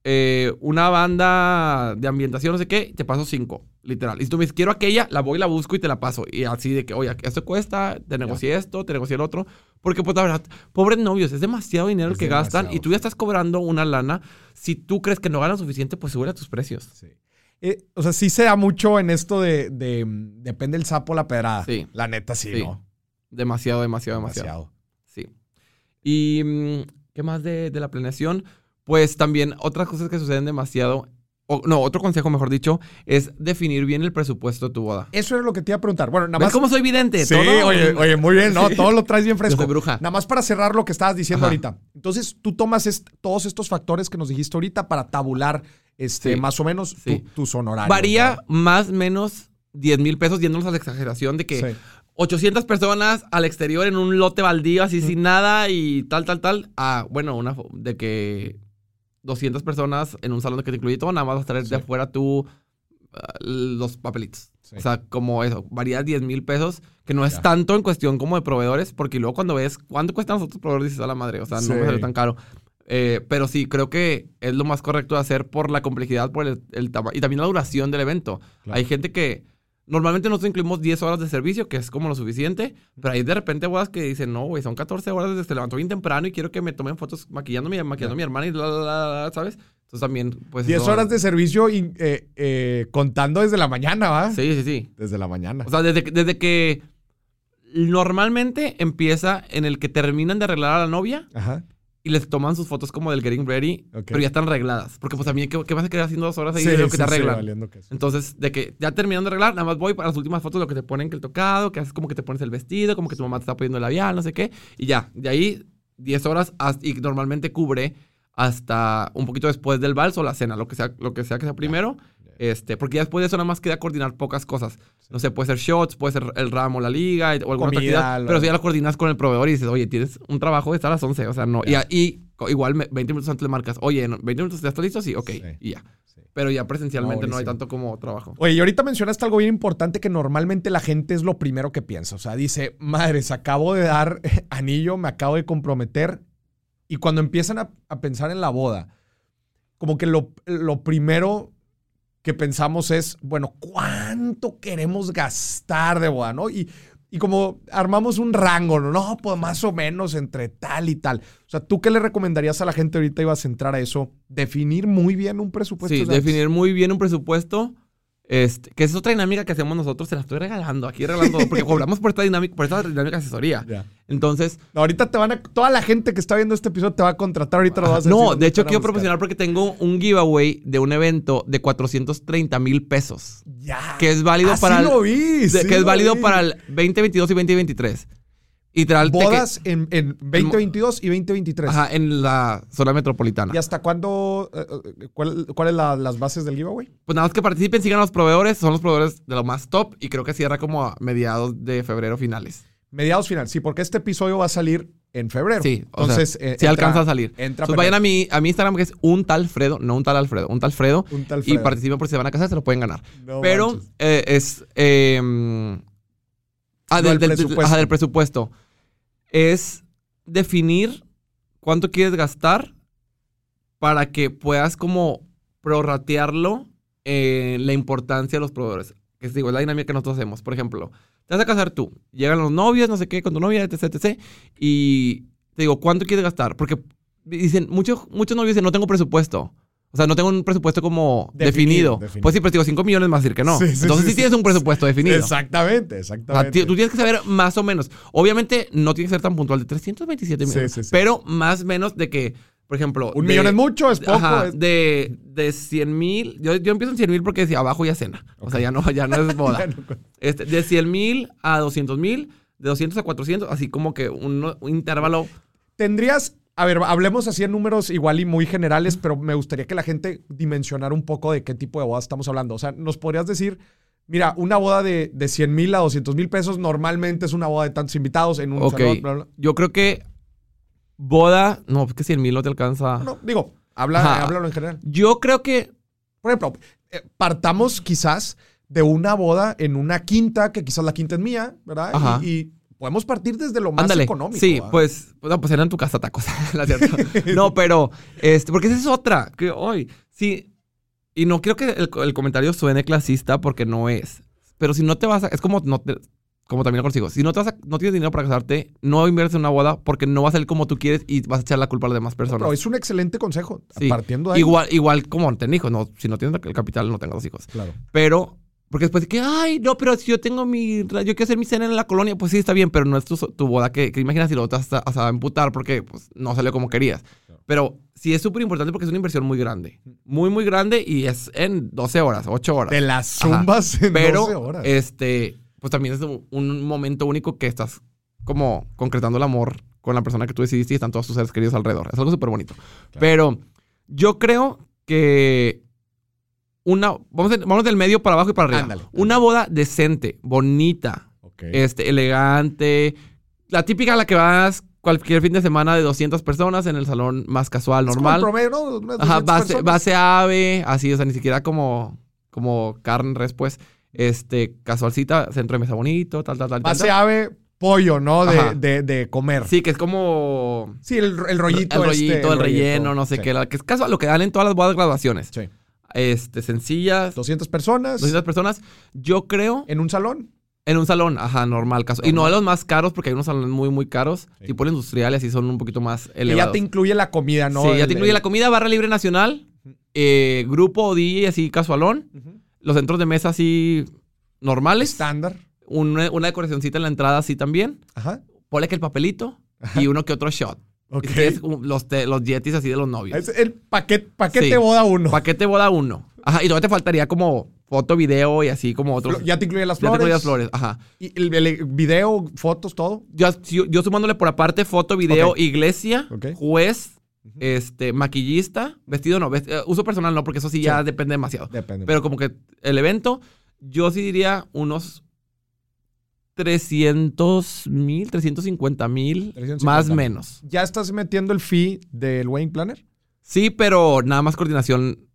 eh, una banda de ambientación, no sé qué, te paso cinco, literal. Y si tú me dices, quiero aquella, la voy, la busco y te la paso. Y así de que, oye, esto cuesta, te negocié esto, te negocié el otro. Porque, pues, la verdad, pobres novios, es demasiado dinero el que gastan demasiado. y tú ya estás cobrando una lana. Si tú crees que no ganas suficiente, pues sube a tus precios. Sí. Eh, o sea, sí se da mucho en esto de, de, depende el sapo la pedrada. Sí. La neta sí, Sí. ¿no? Demasiado, demasiado, demasiado. Sí. Y, mm, ¿qué más de, de la planeación? Pues también otras cosas que suceden demasiado, o, no, otro consejo, mejor dicho, es definir bien el presupuesto de tu boda. Eso era lo que te iba a preguntar. Bueno, nada ¿Ves más. cómo soy vidente? Sí, Todo- oye, oye, muy bien, ¿no? Sí. Todo lo traes bien fresco. Yo soy bruja. Nada más para cerrar lo que estabas diciendo Ajá. ahorita. Entonces, tú tomas est- todos estos factores que nos dijiste ahorita para tabular este, Sí. más o menos tu- tus honorarios. Varía más menos 10 mil pesos yéndonos a la exageración de que Sí. 800 personas al exterior en un lote baldío así sin nada y tal, tal, tal. Ah, bueno, una de que 200 personas en un salón que te incluye todo, nada más vas a traer Sí. de afuera tú ah, los papelitos. Sí. O sea, como eso, varía 10 mil pesos, que no es Ya. tanto en cuestión como de proveedores, porque luego cuando ves cuánto cuestan los otros proveedores dices a la madre, o sea, no me sale tan caro. Eh, pero sí, creo que es lo más correcto de hacer por la complejidad, por el, el tamaño y también la duración del evento. Claro. Hay gente que normalmente nosotros incluimos 10 horas de servicio, que es como lo suficiente, pero hay de repente bodas que dicen, no, güey, son 14 horas desde que se levantó bien temprano y quiero que me tomen fotos maquillándome, maquillando a mi hermana y la, la, la, ¿sabes? Entonces también, pues... 10 eso- horas de servicio y, eh, eh, contando desde la mañana, ¿va? Sí, sí, sí. Desde la mañana. O sea, desde, que- desde que normalmente empieza en el que terminan de arreglar a la novia Ajá. Y les toman sus fotos como del getting ready, pero ya están arregladas. Porque pues también, ¿qué, qué vas a quedar haciendo dos horas ahí Sí, de lo que sí, te sí, arreglan? Entonces, de que ya terminando de arreglar, nada más voy para las últimas fotos, lo que te ponen que el tocado, que haces como que te pones el vestido, como que tu mamá te está poniendo el labial, no sé qué. Y ya, de ahí 10 horas y normalmente cubre hasta un poquito después del vals o la cena, lo que sea, lo que, sea que sea primero. Este, porque ya después de eso nada más queda coordinar pocas cosas. No sé, puede ser shots, puede ser el ramo, la liga o alguna otra Comida, actividad. lo- Pero si ya lo coordinas con el proveedor y dices, oye, tienes un trabajo de estar a las 11. O sea, no. Y, y igual me- 20 minutos antes le marcas, oye, ¿en 20 minutos ya está listo? Sí, ok. Sí. Y ya. Sí. Pero ya presencialmente no, hay buenísimo. tanto como trabajo. Oye, y ahorita mencionaste algo bien importante que normalmente la gente es lo primero que piensa. O sea, dice, madres, acabo de dar anillo, me acabo de comprometer. Y cuando empiezan a, a pensar en la boda, como que lo, lo primero que pensamos es, bueno, ¿cuánto queremos gastar de boda? ¿no? Y, y como armamos un rango, ¿no? No, pues más o menos entre tal y tal. O sea, ¿tú qué le recomendarías a la gente ahorita ibas a entrar a eso? Definir muy bien un presupuesto. Sí, definir muy bien un presupuesto. Este, que es otra dinámica que hacemos nosotros, se la estoy regalando, aquí regalando, porque cobramos por esta dinámica, por esta dinámica de asesoría. Entonces, No, ahorita te van a. Toda la gente que está viendo este episodio te va a contratar. Ahorita lo vas a decir no, de hecho quiero proporcionar porque tengo un giveaway de un evento de 430 mil pesos, Ya. que es válido Ah, sí para el- lo vi, de- sí que es válido vi. para el 2022 y 2023. Y te que- Bodas en, en 2022 y 2023. ajá, en la zona metropolitana. ¿Y hasta cuándo? eh, eh, ¿Cuál- ¿Cuáles las bases del giveaway? Pues nada más que participen, sigan los proveedores, son los proveedores de lo más top y creo que cierra como a mediados de febrero finales. Mediados final. Sí, porque este episodio va a salir en febrero. Sí, o Entonces, sea, eh, sí entra- alcanza a salir. Entra Entonces vayan a mi, a mi Instagram que es un tal Fredo, no un tal Alfredo, un tal Fredo. Un tal Y Fredo. participen por si se van a casar, se lo pueden ganar. No Pero eh, es... eh, ah, Lo del, del del- presupuesto. ajá, del presupuesto. Es definir cuánto quieres gastar para que puedas como prorratearlo en la importancia de los proveedores. Que es, digo, es la dinámica que nosotros hacemos. Por ejemplo, te vas a casar tú, llegan los novios, no sé qué, con tu novia, etc, etc. Y te digo, ¿cuánto quieres gastar? Porque dicen, muchos, muchos novios dicen, no tengo presupuesto. O sea, no tengo un presupuesto como Definido, definido. definido. Pues sí, pero digo, 5 millones más decir que no. Sí, sí, Entonces sí, tienes un presupuesto definido. Exactamente, O exactamente. sea, ti- tú tienes que saber más o menos. Obviamente no tiene que ser tan puntual de 327 Sí, millones. sí, sí. Pero más o menos de que, por ejemplo. Un de- millón es mucho, es poco. Ajá, es- de, de 100 mil. Yo, yo empiezo en 100 mil porque si abajo ya cena. O sea, ya no, ya no es boda. No- Este, de 100 mil a 200 mil, de 200 a 400, así como que un, un intervalo. Tendrías, a ver, hablemos así en números igual y muy generales, pero me gustaría que la gente dimensionara un poco de qué tipo de boda estamos hablando. O sea, nos podrías decir, mira, una boda de, de 100 mil a 200 mil pesos normalmente es una boda de tantos invitados en un Ok. salón, bla, bla, bla. Yo creo que boda. No, es que 100 mil no te alcanza. No, digo, habla, Ajá. háblalo en general. Yo creo que. Por ejemplo, eh, partamos quizás de una boda en una quinta, que quizás la quinta es mía, ¿verdad? Ajá. Y, y podemos partir desde lo más Ándale. económico. Sí, ¿verdad? pues, pues, no, pues era en tu casa tacos, ¿la cierto? No, pero, este, porque esa es otra, que hoy, sí, y no quiero que el, el comentario suene clasista porque no es, pero si no te vas a, es como, no te- como también lo consigo, si no, te vas a- no tienes dinero para casarte, no inviertes en una boda porque no va a salir como tú quieres y vas a echar la culpa a las demás personas. Pero es un excelente consejo. Sí. Partiendo de ahí. Igual, igual como tener hijos, no, si no tienes el capital, no tengas hijos. Claro. Pero, porque después de que, ay, no, pero si yo tengo mi, yo quiero hacer mi cena en la colonia, pues sí, está bien, pero no es tu, tu boda que, que imaginas si lo vas a, a emputar porque pues, no salió como querías. Pero sí es súper importante porque es una inversión muy grande. Muy, muy grande y es en 12 horas, 8 horas. De las zumbas en pero, 12 horas. este, pues también es un, un momento único que estás como concretando el amor con la persona que tú decidiste y están todos tus seres queridos alrededor. Es algo súper bonito. Pero yo creo que una, vamos, de- vamos del medio para abajo y para arriba. Ándale. Una boda decente, bonita, este, elegante, la típica a la que vas cualquier fin de semana de 200 personas en el salón más casual, Es como el normal. promedio, ¿no? Ajá, 200 base, base ave, así, o sea, ni siquiera como, como carne, res, pues. Este, casualcita, centro de mesa bonito, tal, tal, tal. Base tal. ave, pollo, ¿no? De, de, de comer. Sí, que es como Sí, el, el rollito. el rollito, este, el relleno, no sé Sí. qué, que es casual, lo que dan en todas las bodas de graduaciones. Sí. Este, sencillas, 200 personas 200 personas. Yo creo en un salón. en un salón, ajá, normal, caso. Y no de los más caros, porque hay unos salones muy, muy caros, Sí. tipo el industrial, y así son un poquito más elevados. ya te incluye la comida, ¿no? sí, ya El- te incluye el- la comida, barra libre nacional, eh, grupo o DJ así casualón, los centros de mesa así normales, Estándar. una, una decoracióncita en la entrada así también, Ajá. ponle que el papelito y uno que otro shot. Um, los, te- los yetis así de los novios. Es el paquete, paquete Sí. boda uno. Paquete boda uno. Ajá, y todavía te faltaría como foto, video y así como otros. Ya te incluye las Ya te flores. incluye las flores, ajá. Y el, el video, fotos, todo. Yo, yo, yo sumándole por aparte foto, video, iglesia, juez, este, maquillista, vestido no, vest- eh, uso personal no, porque eso sí ya depende demasiado. Depende. Pero como que el evento, yo sí diría unos 300 mil, 350 mil, 350 más menos. ¿Ya estás metiendo el fee del wedding planner? Sí, pero nada más coordinación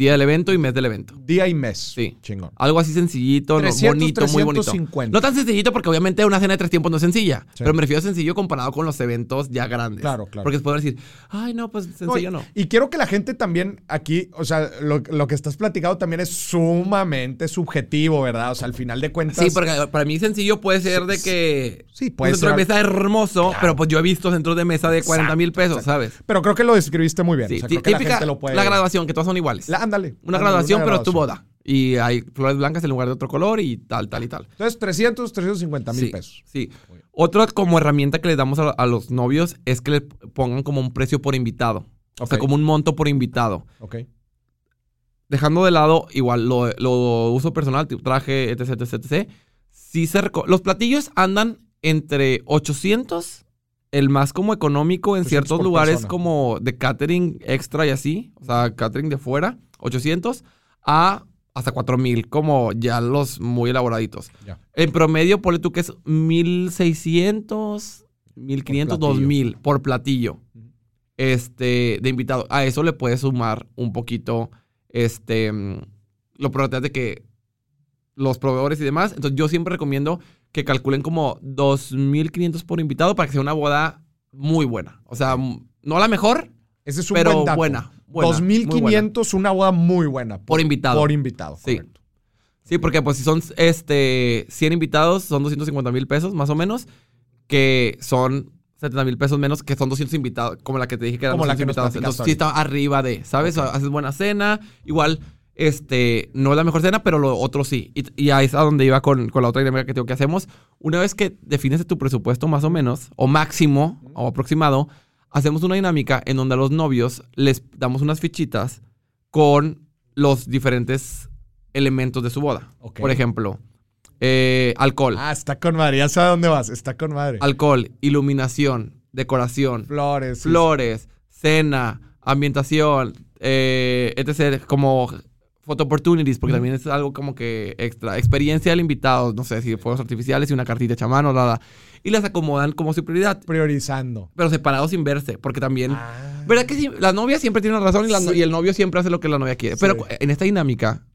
día del evento y mes del evento. Día y mes. Sí. Chingón. Algo así sencillito, no- 300, bonito, muy bonito. 350. No tan sencillito porque obviamente una cena de tres tiempos no es sencilla. Sí. Pero me refiero a sencillo comparado con los eventos ya grandes. Claro, claro. Porque pueden decir, ay, no, pues sencillo no. Y quiero que la gente también aquí, o sea, lo, lo que estás platicando también es sumamente subjetivo, ¿verdad? O sea, al final de cuentas. Sí, porque para mí sencillo puede ser de que Sí, puede un centro ser. de mesa hermoso, Claro. pero pues yo he visto centros de mesa de 40 mil Exacto, pesos, ¿sabes? Pero creo que lo describiste muy bien. Sí, o sea, creo que la gente lo puede. la graduación, que todas son iguales. La- ándale. una ándale, graduación, pero tu boda. Y hay flores blancas en lugar de otro color y tal, tal y tal. Entonces, 300, 350 mil Sí, pesos. Sí. Otra como herramienta que le damos a, a los novios es que le pongan como un precio por invitado. O sea, como un monto por invitado. Ok. Dejando de lado, igual, lo, lo uso personal, tipo traje, etc, etc, etc. Sí se los platillos andan entre 800, el más como económico en 800 ciertos lugares persona. como de catering extra y así. O sea, catering de fuera, 800, a hasta 4000, como ya los muy elaboraditos. Ya. En promedio, ponle tú que es 1600, 1500, platillo. 2000 por platillo. Este, de invitado. A eso le puedes sumar un poquito, este, lo probabilidad de que los proveedores y demás. Entonces, yo siempre recomiendo que calculen como 2500 por invitado para que sea una boda muy buena. O sea, no la mejor, Ese es un pero buen dato. buena. Buena, muy buena. 2500, una boda muy buena. Por invitado. Por invitado, Sí. correcto. Sí, porque pues si son este 100 invitados, son 250 mil pesos más o menos, que son 70 mil pesos menos, que son 200 invitados, como la que te dije que eran Como la 200 que nos invitados. Entonces sí está arriba de, ¿sabes? Haces buena cena, igual, este, no es la mejor cena, pero lo otro sí. Y, y ahí es a donde iba con, con la otra dinámica que tengo que hacemos. Una vez que defines tu presupuesto más o menos, o máximo, o aproximado, hacemos una dinámica en donde a los novios les damos unas fichitas con los diferentes elementos de su boda. Por ejemplo, eh, alcohol. Ah, está con madre. Ya sabe dónde vas. Está con madre. Alcohol, iluminación, decoración, Flores. sí, flores, cena, ambientación, eh, etc. Como photo opportunities, porque también es algo como que extra. Experiencia del invitado, no sé, si fuegos artificiales y una cartita hecha a mano, nada. Y las acomodan como su prioridad. Priorizando. pero separados sin verse, porque también... Ah. ¿Verdad que sí? La novia siempre tiene razón y, la no- Sí. y el novio siempre hace lo que la novia quiere. Sí. Pero en esta dinámica,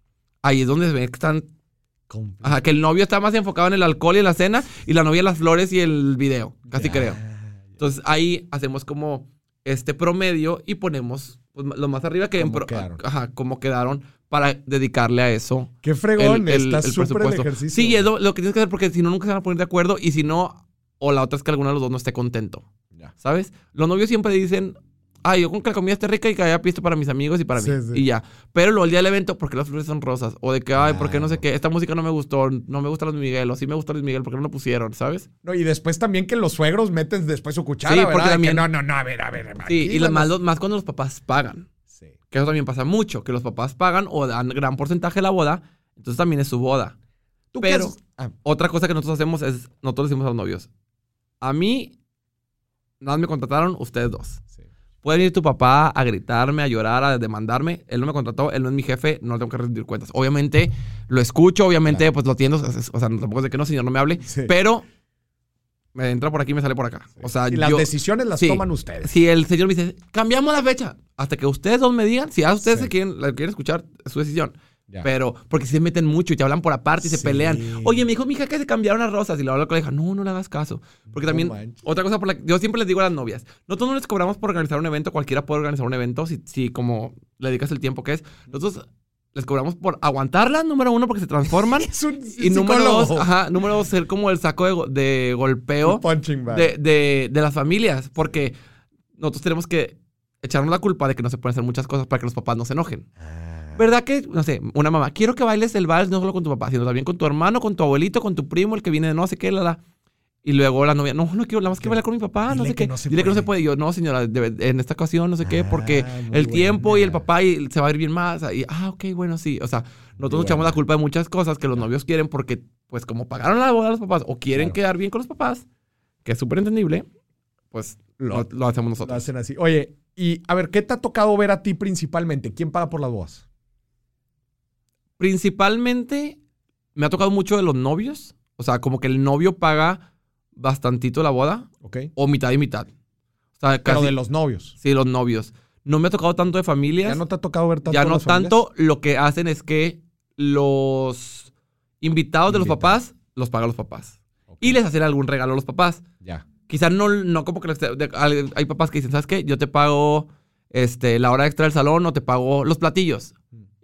ahí es donde se ve que están Ajá, que el novio está más enfocado en el alcohol y en la cena y la novia en las flores y el video, casi Ya, creo. Entonces ahí hacemos como este promedio y ponemos pues, lo más arriba que pro- quedaron. ajá, cómo quedaron para dedicarle a eso Qué fregón. el, el- está el presupuesto. ejercicio. Sí, es lo, lo que tienes que hacer porque si no nunca se van a poner de acuerdo y si no, o la otra es que alguno de los dos no esté contento, Ya. ¿sabes? Los novios siempre dicen, ay, yo con que la comida esté rica y que haya pisto para mis amigos y para Sí, mí. sí. Y ya. Pero luego el día del evento, ¿por qué las flores son rosas? O de que, ay, ¿por qué no sé qué? Esta música no me gustó, no me gusta Luis Miguel, o sí me gusta Luis Miguel, ¿por qué no lo pusieron? ¿Sabes? No, y después también que los suegros meten después su cuchara, Sí, ¿verdad? porque que también- no, no, no, a ver, a ver. Sí, y más, cuando los papás pagan. Sí. Que eso también pasa mucho, que los papás pagan o dan gran porcentaje de la boda, entonces también es su boda. ¿Tú qué Pero-? Ah, Otra cosa que nosotros hacemos es, nosotros decimos a los novios, a mí, nada más me contrataron ustedes dos. sí. Puede venir tu papá a gritarme, a llorar, a demandarme. Él no me contrató, él no es mi jefe, no tengo que rendir cuentas. Obviamente lo escucho, obviamente Claro. pues lo atiendo. O sea, tampoco es de que no, señor, no me hable. Sí. Pero me entra por aquí y me sale por acá. O sea, y las yo, decisiones las sí. toman ustedes. si el señor me dice, cambiamos la fecha, hasta que ustedes dos me digan, si a ustedes Sí. se quieren, la quieren escuchar, es su decisión. Ya. Pero, porque si se meten mucho y te hablan por aparte y se pelean. Oye, me dijo mi hija que se cambiaron las rosas. Y le hablo a la colega, no, no le hagas caso. Porque No también, manches. otra cosa por la yo siempre les digo a las novias, nosotros no les cobramos por organizar un evento, cualquiera puede organizar un evento si, si como le dedicas el tiempo que es. Nosotros les cobramos por aguantarlas, número uno, porque se transforman. Es un y número psicólogo. dos, ajá, número dos, ser como el saco de, go- de golpeo de, de, de las familias. Porque nosotros tenemos que echarnos la culpa de que no se pueden hacer muchas cosas para que los papás no se enojen. Ah. ¿Verdad que, no sé, una mamá, quiero que bailes el vals no solo con tu papá, sino también con tu hermano, con tu abuelito, con tu primo, el que viene de no sé qué, la, la. Y luego la novia, no, no quiero, nada más que bailar con mi papá, no sé qué. no Dile que no se puede. Y yo, no, señora, debe- en esta ocasión, no sé qué, porque Ah, muy el tiempo y el papá y se va a ir bien más. Y, ah, ok, bueno, sí. O sea, nosotros nos echamos la culpa de muchas cosas que los novios quieren porque, pues, como pagaron la boda a los papás o quieren Claro. quedar bien con los papás, que es súper entendible, pues Lo- lo, lo hacemos Lo nosotros. hacen así. Oye, y a ver, ¿qué te ha tocado ver a ti principalmente? ¿Quién paga por las bodas? Principalmente me ha tocado mucho de los novios. O sea, como que el novio paga bastantito la boda ¿Ok? o mitad y mitad. O sea, Pero casi. de los novios. Sí, los novios. No me ha tocado tanto de familias. ¿Ya no te ha tocado ver tanto Ya no las familias? tanto. Lo que hacen es que los invitados de los papás los pagan los papás. Y les hacen algún regalo a los papás. Ya. Quizás no, no como que les- hay papás que dicen, ¿sabes qué? Yo te pago este, la hora extra del salón o te pago los platillos.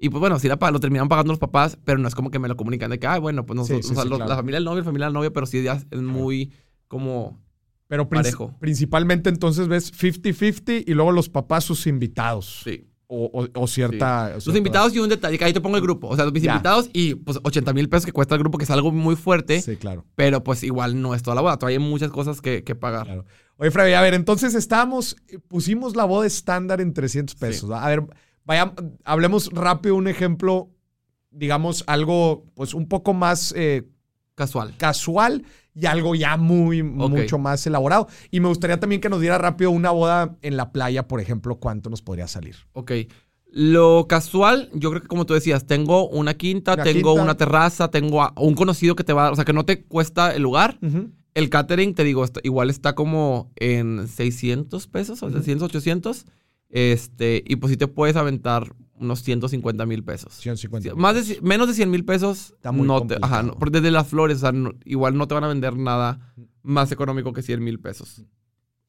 Y pues bueno, sí la, lo terminan pagando los papás, pero no es como que me lo comunican de que, ah, bueno, pues nosotros, Sí, sí, o sea, sí, los- claro. la familia del novio, la familia del novio, pero sí ya es muy como... Pero Parejo. principalmente entonces ves 50-50 y luego los papás sus invitados. Sí. o, o- o cierta... cierta- invitados y un detalle, que ahí te pongo el grupo. O sea, mis Ya. invitados y pues 80 mil pesos que cuesta el grupo, que es algo muy fuerte, Sí, claro. pero pues igual no es toda la boda. Todavía hay muchas cosas que, que pagar. Claro. Oye, Freddy, a ver, entonces estábamos, pusimos la boda estándar en 300 pesos. A ver, vaya, hablemos rápido un ejemplo, digamos, algo pues un poco más eh, Casual. casual y algo ya muy, mucho más elaborado. Y me gustaría también que nos diera rápido una boda en la playa, por ejemplo, cuánto nos podría salir. Ok. Lo casual, yo creo que como tú decías, tengo una quinta, Una tengo quinta. una terraza, tengo a un conocido que te va a dar, o sea, que no te cuesta el lugar. El catering, te digo, está- igual está como en 600 pesos, o 700, 800. Este, y pues sí te puedes aventar unos 150 mil pesos. 150 Más de, menos de 100 mil pesos, Está muy no te, ajá, no, porque desde las flores, o sea, no- igual no te van a vender nada más económico que 100 mil pesos.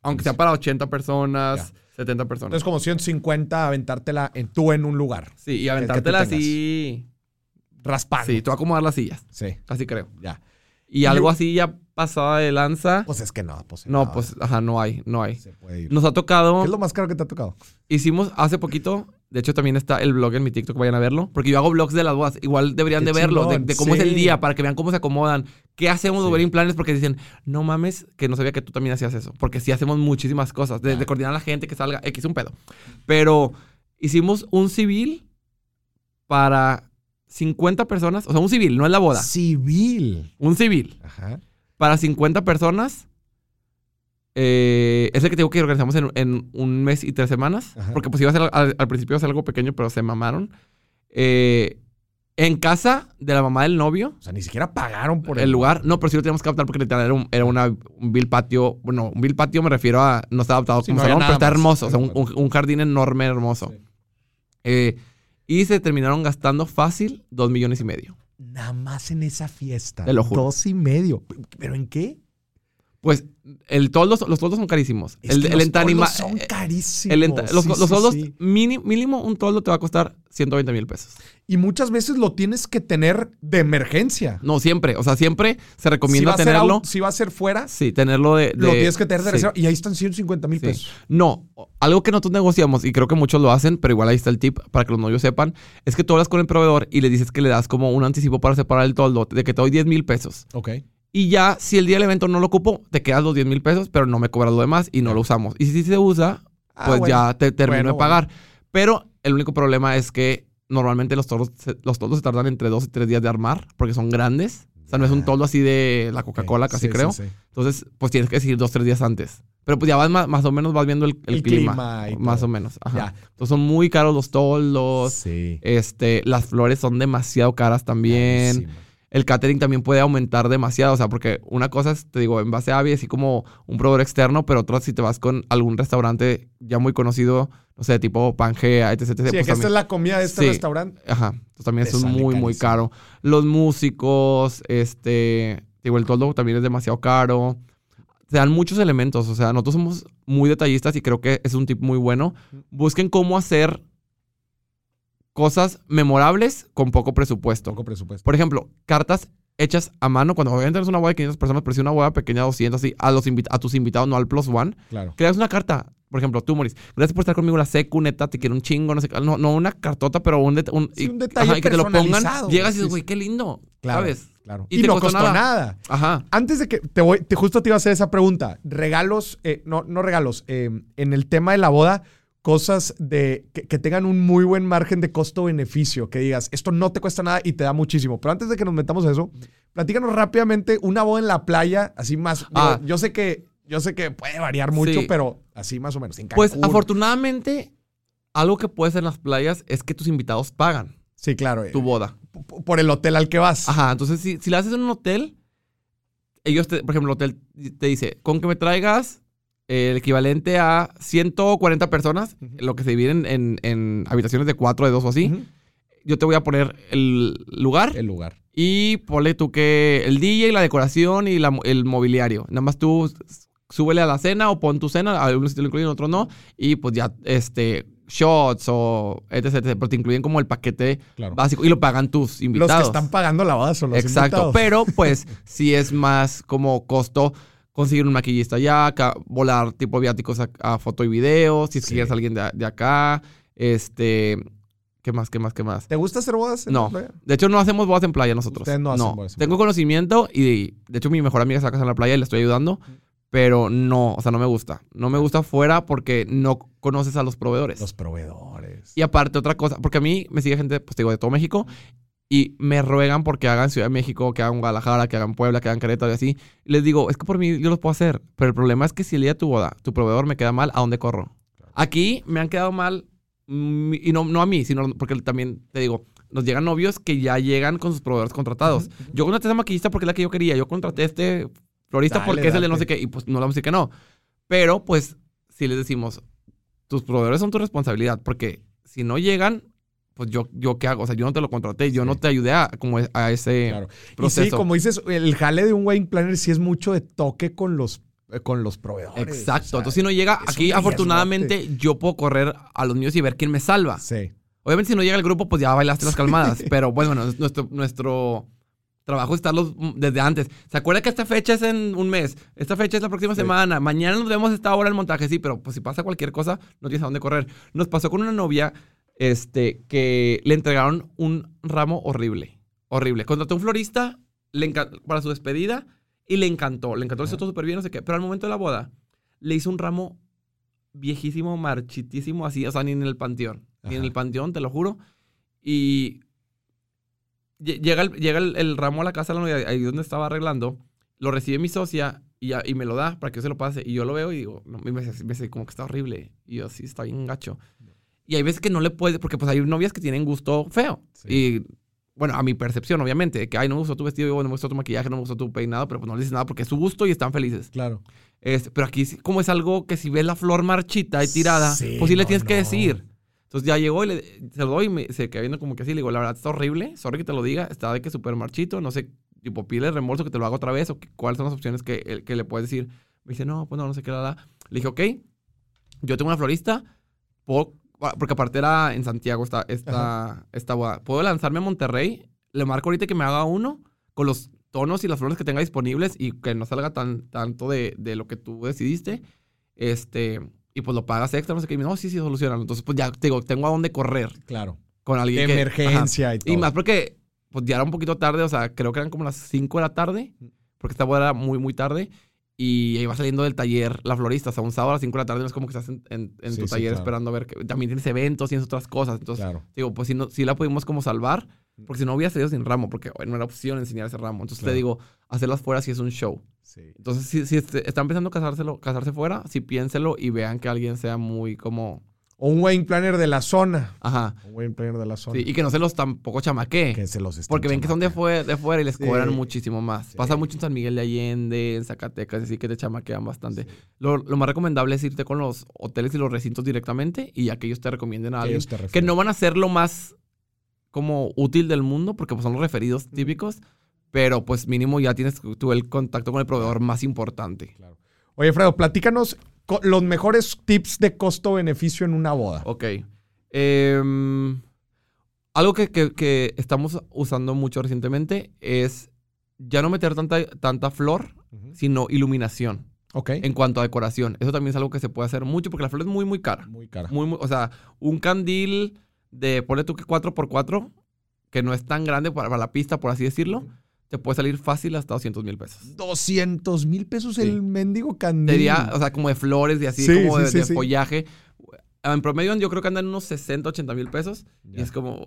Aunque sea para 80 personas, 70 personas. Entonces, como 150, aventártela en, tú en un lugar, sí, y aventártela así. raspando. Sí, tú acomodar las sillas, Sí, así creo. ya. Y algo así ya pasada de lanza. Pues es que no, pues no, pues, ajá, no hay, no hay. se puede ir. Nos ha tocado. ¿Qué es lo más caro que te ha tocado? Hicimos hace poquito, de hecho también está el blog en mi TikTok, vayan a verlo, porque yo hago blogs de las bodas, igual deberían Qué de verlo, de, de cómo es el sí. día, para que vean cómo se acomodan, qué hacemos de Sí. wedding planes, porque dicen, no mames, que no sabía que tú también hacías eso, porque sí hacemos muchísimas cosas, desde Claro. coordinar a la gente que salga, X un pedo. Pero hicimos un civil para 50 personas, o sea, un civil, no es la boda, Civil. un civil Ajá. para 50 personas. Eh, es el que tengo que organizamos en, en un mes y tres semanas. Ajá. Porque pues iba a ser al, al principio iba a ser algo pequeño, pero se mamaron. Eh, en casa de la mamá del novio, O sea, ni siquiera pagaron por el lugar. No, pero sí lo teníamos que adaptar porque literal era un, era una, un vil patio. Bueno, un vil patio me refiero a. No está adaptado Sí, como no salón, pero está más. hermoso. O sea, un, un- un jardín enorme, hermoso. Sí. Eh, y se terminaron gastando fácil dos millones y medio. Nada más en esa fiesta. Te lo juro. Dos y medio. ¿Pero en qué? Pues el toldos, los toldos son carísimos. Es el el los toldos son eh, carísimos. el enta- los Sí, los sí, toldos, sí. mini- mínimo un toldo te va a costar 120 mil pesos. Y muchas veces lo tienes que tener de emergencia. No, siempre. O sea, siempre se recomienda tenerlo. out- si va a ser fuera, Sí, tenerlo de. lo tienes que tener de sí, reserva. Y ahí están 150 mil pesos. No, algo que nosotros negociamos, y creo que muchos lo hacen, pero igual ahí está el tip para que los novios sepan, es que tú hablas con el proveedor y le dices que le das como un anticipo para separar el toldo, de que te doy 10 mil pesos. Ok. Y ya, si el día del evento no lo ocupo, te quedas los 10 mil pesos, pero no me cobras lo demás y no lo usamos. Y si sí se usa, Ah, pues bueno. ya te termino Bueno, de pagar. Pero el único problema es que normalmente los toldos, se- los toldos se tardan entre dos y tres días de armar porque son grandes. O sea, no es un toldo así de la Coca-Cola, casi Sí, creo. sí, sí. Entonces, pues tienes que decidir dos, tres días antes. Pero pues ya vas más, más o menos vas viendo el, el El clima. clima y más todo. o menos. Ajá. Ya. Entonces son muy caros los toldos. Sí. Este, las flores son demasiado caras también. Carísimo. El catering también puede aumentar demasiado. O sea, porque una cosa es, te digo, en base a Avi, así como un proveedor externo, pero otra si te vas con algún restaurante ya muy conocido, no sé, tipo Pangea, etc. etc. Sí, pues que esta también- es la comida de este Sí. restaurante. Ajá. Entonces también Te eso es muy, muy caro. Los músicos, este, digo, el toldo también es demasiado caro. Te dan muchos elementos. O sea, nosotros somos muy detallistas y creo que es un tip muy bueno. Busquen cómo hacer cosas memorables con poco presupuesto. Poco presupuesto. Por ejemplo, cartas hechas a mano. Cuando obviamente es una boda de 500 personas, pero si una boda pequeña de 200, así, a, los a tus invitados, no al plus one. Claro. Creas una carta. Por ejemplo, tú, Moris. Gracias por estar conmigo la secu, neta, te quiero un chingo, no sé qué. No, no una cartota, pero un, un, Sí, un detalle y que te lo pongan. Llegas y dices, güey, qué lindo. Claro. ¿Sabes? Claro. Y Y, te no costó costó nada. nada. Ajá. Antes de que te voy, te, justo te iba a hacer esa pregunta. Regalos, eh, no, no regalos, eh, en el tema de la boda, cosas de que, que tengan un muy buen margen de costo-beneficio, que digas, esto no te cuesta nada y te da muchísimo. Pero antes de que nos metamos a eso, platícanos rápidamente una boda en la playa, así más. Ah. yo sé que yo sé que puede variar mucho, Sí. pero así más o menos. En Pues afortunadamente, algo que puedes en las playas es que tus invitados pagan Sí, claro. eh, tu boda. por el hotel al que vas. Ajá, entonces si, si la haces en un hotel, ellos, te, por ejemplo, el hotel te dice, con que me traigas el equivalente a 140 personas, lo que se dividen en, en habitaciones de 4, de 2 o así, yo te voy a poner el lugar El lugar. y ponle tú que el DJ, la decoración y la- el mobiliario. Nada más tú súbele a la cena o pon tu cena, algunos te lo incluyen, otros no, y pues ya, este, shots o etc, etc, pero te incluyen como el paquete Claro. básico y lo pagan tus Los invitados. que están pagando la boda son los Exacto, invitados. pero pues sí es más como costo conseguir un maquillista allá, volar tipo viáticos a, a foto y video, si es Sí. a alguien de, de acá, Este, ¿qué más, qué más, qué más? ¿Te gusta hacer bodas? en No. playa? De hecho, no hacemos bodas en playa nosotros. Ustedes no hacen bodas en Tengo conocimiento y de hecho mi mejor amiga se va a casar en la playa y le estoy ayudando, pero no, o sea, no me gusta. No me gusta fuera porque no conoces a los proveedores. Los proveedores. Y aparte, otra cosa, porque a mí me sigue gente, pues te digo, de todo México y me ruegan porque hagan Ciudad de México, que hagan Guadalajara, que hagan Puebla, que hagan Querétaro y así. Y les digo, es que por mí yo los puedo hacer, pero el problema es que si el día de tu boda, tu proveedor me queda mal, ¿a dónde corro? Aquí me han quedado mal, mm, y no, no a mí, sino porque también, te digo, nos llegan novios que ya llegan con sus proveedores contratados. Yo contraté a esa maquillista porque es la que yo quería, yo contraté a este florista Dale, porque es el de no sé qué, y pues no le vamos a decir que no. Pero pues, si les decimos, tus proveedores son tu responsabilidad, porque si no llegan, pues yo, yo qué hago, o sea, yo no te lo contraté, yo no te ayudé a, como a ese Claro. Y sí, proceso. como dices, el jale de un wedding planner sí es mucho de toque con los, eh, con los proveedores. Exacto, o sea, entonces si no llega, aquí riesgote. afortunadamente yo puedo correr a los niños y ver quién me salva. Sí. Obviamente si no llega el grupo, pues ya bailaste las calmadas, pero bueno, nuestro, nuestro trabajo es estarlos mm, desde antes. ¿Se acuerda que esta fecha es en un mes? Esta fecha es la próxima Sí. semana. Mañana nos vemos esta hora el montaje, sí, pero pues si pasa cualquier cosa, no tienes a dónde correr. Nos pasó con una novia este, que le entregaron un ramo horrible. Horrible. Contrató a un florista le para su despedida y le encantó. Le encantó, le hizo todo súper bien, no sé qué. Pero al momento de la boda, le hizo un ramo viejísimo, marchitísimo, así, o sea, ni en el panteón. Ni en el panteón, te lo juro. Y lle- llega, el, llega el, el ramo a la casa de la novia, ahí donde estaba arreglando, lo recibe mi socia y, me lo da para que yo se lo pase. Y yo lo veo y digo, no, me, dice- me dice como que está horrible. Y yo, sí, está bien gacho. Y hay veces que no le puedes, porque pues hay novias que tienen gusto feo. Sí. Y bueno, a mi percepción, obviamente, de que, ay, no me gustó tu vestido, no me gustó tu maquillaje, no me gustó tu peinado, pero pues no le dices nada porque es su gusto y están felices. Claro. Este, pero aquí, como es algo que si ves la flor marchita y tirada, Sí, pues sí le no, tienes que no. decir. Entonces ya llegó y le, se lo doy y me, se queda viendo como que así. Le digo, la verdad está horrible, sorry que te lo diga, está de que súper marchito, no sé, tipo, pide remorso que te lo haga otra vez o que- cuáles son las opciones que, el- que le puedes decir. Me dice, no, pues no, no sé qué, la, la. Le dije, ok, yo tengo una florista, puedo- porque aparte era en Santiago esta, esta, esta boda. Puedo lanzarme a Monterrey, le marco ahorita que me haga uno con los tonos y las flores que tenga disponibles y que no salga tan, tanto de, de lo que tú decidiste. Este, y pues lo pagas extra, no sé qué. Y me dice, no, sí, sí, solucionan. Entonces, pues ya te digo, tengo a dónde correr Claro. con alguien que- Emergencia y todo. Y más porque, pues ya era un poquito tarde, o sea, creo que eran como las 5 de la tarde, porque esta boda era muy, muy tarde. Y iba saliendo del taller la florista, o sea, un sábado a las 5 de la tarde no es como que estás en, en- en Sí, tu sí, taller claro. esperando a ver que también tienes eventos, tienes otras cosas. Entonces, Claro. digo, pues sí, no, sí la pudimos como salvar, porque si no hubiera salido sin ramo, porque no era opción enseñar ese ramo. Entonces Claro. te digo, hacerlas fuera sí es un show. Entonces, si, si este- están pensando casárselo, casarse fuera, sí piénselo y vean que alguien sea muy como. O un wedding planner de la zona. Ajá. Un wedding planner de la zona. Sí, y que no se los tampoco chamaquee. que se los Porque ven que son de fuera, de fuera y les Sí. cobran muchísimo más. Sí. Pasa mucho en San Miguel de Allende, en Zacatecas, así que te chamaquean bastante. Lo, lo más recomendable es irte con los hoteles y los recintos directamente y ya que ellos te recomienden a Que alguien. ellos te Que no van a ser lo más como útil del mundo porque pues, son los referidos típicos, pero pues mínimo ya tienes tú el contacto con el proveedor más importante. Oye, Fredo, platícanos los mejores tips de costo-beneficio en una boda. Ok. Em, algo que, que- que estamos usando mucho recientemente es ya no meter tanta, tanta flor, sino iluminación Ok. en cuanto a decoración. Eso también es algo que se puede hacer mucho porque la flor es muy, muy cara. Muy cara. Muy, muy- o sea, un candil de, ponle tú que 4x4, que no es tan grande para, para la pista, por así decirlo, te puede salir fácil hasta 200 mil pesos. 200 mil pesos Sí. el mendigo candil. Sería, o sea, como de flores y así, Sí, como sí, de, de follaje. En promedio yo creo que andan unos 60, 80 mil pesos. Y es como,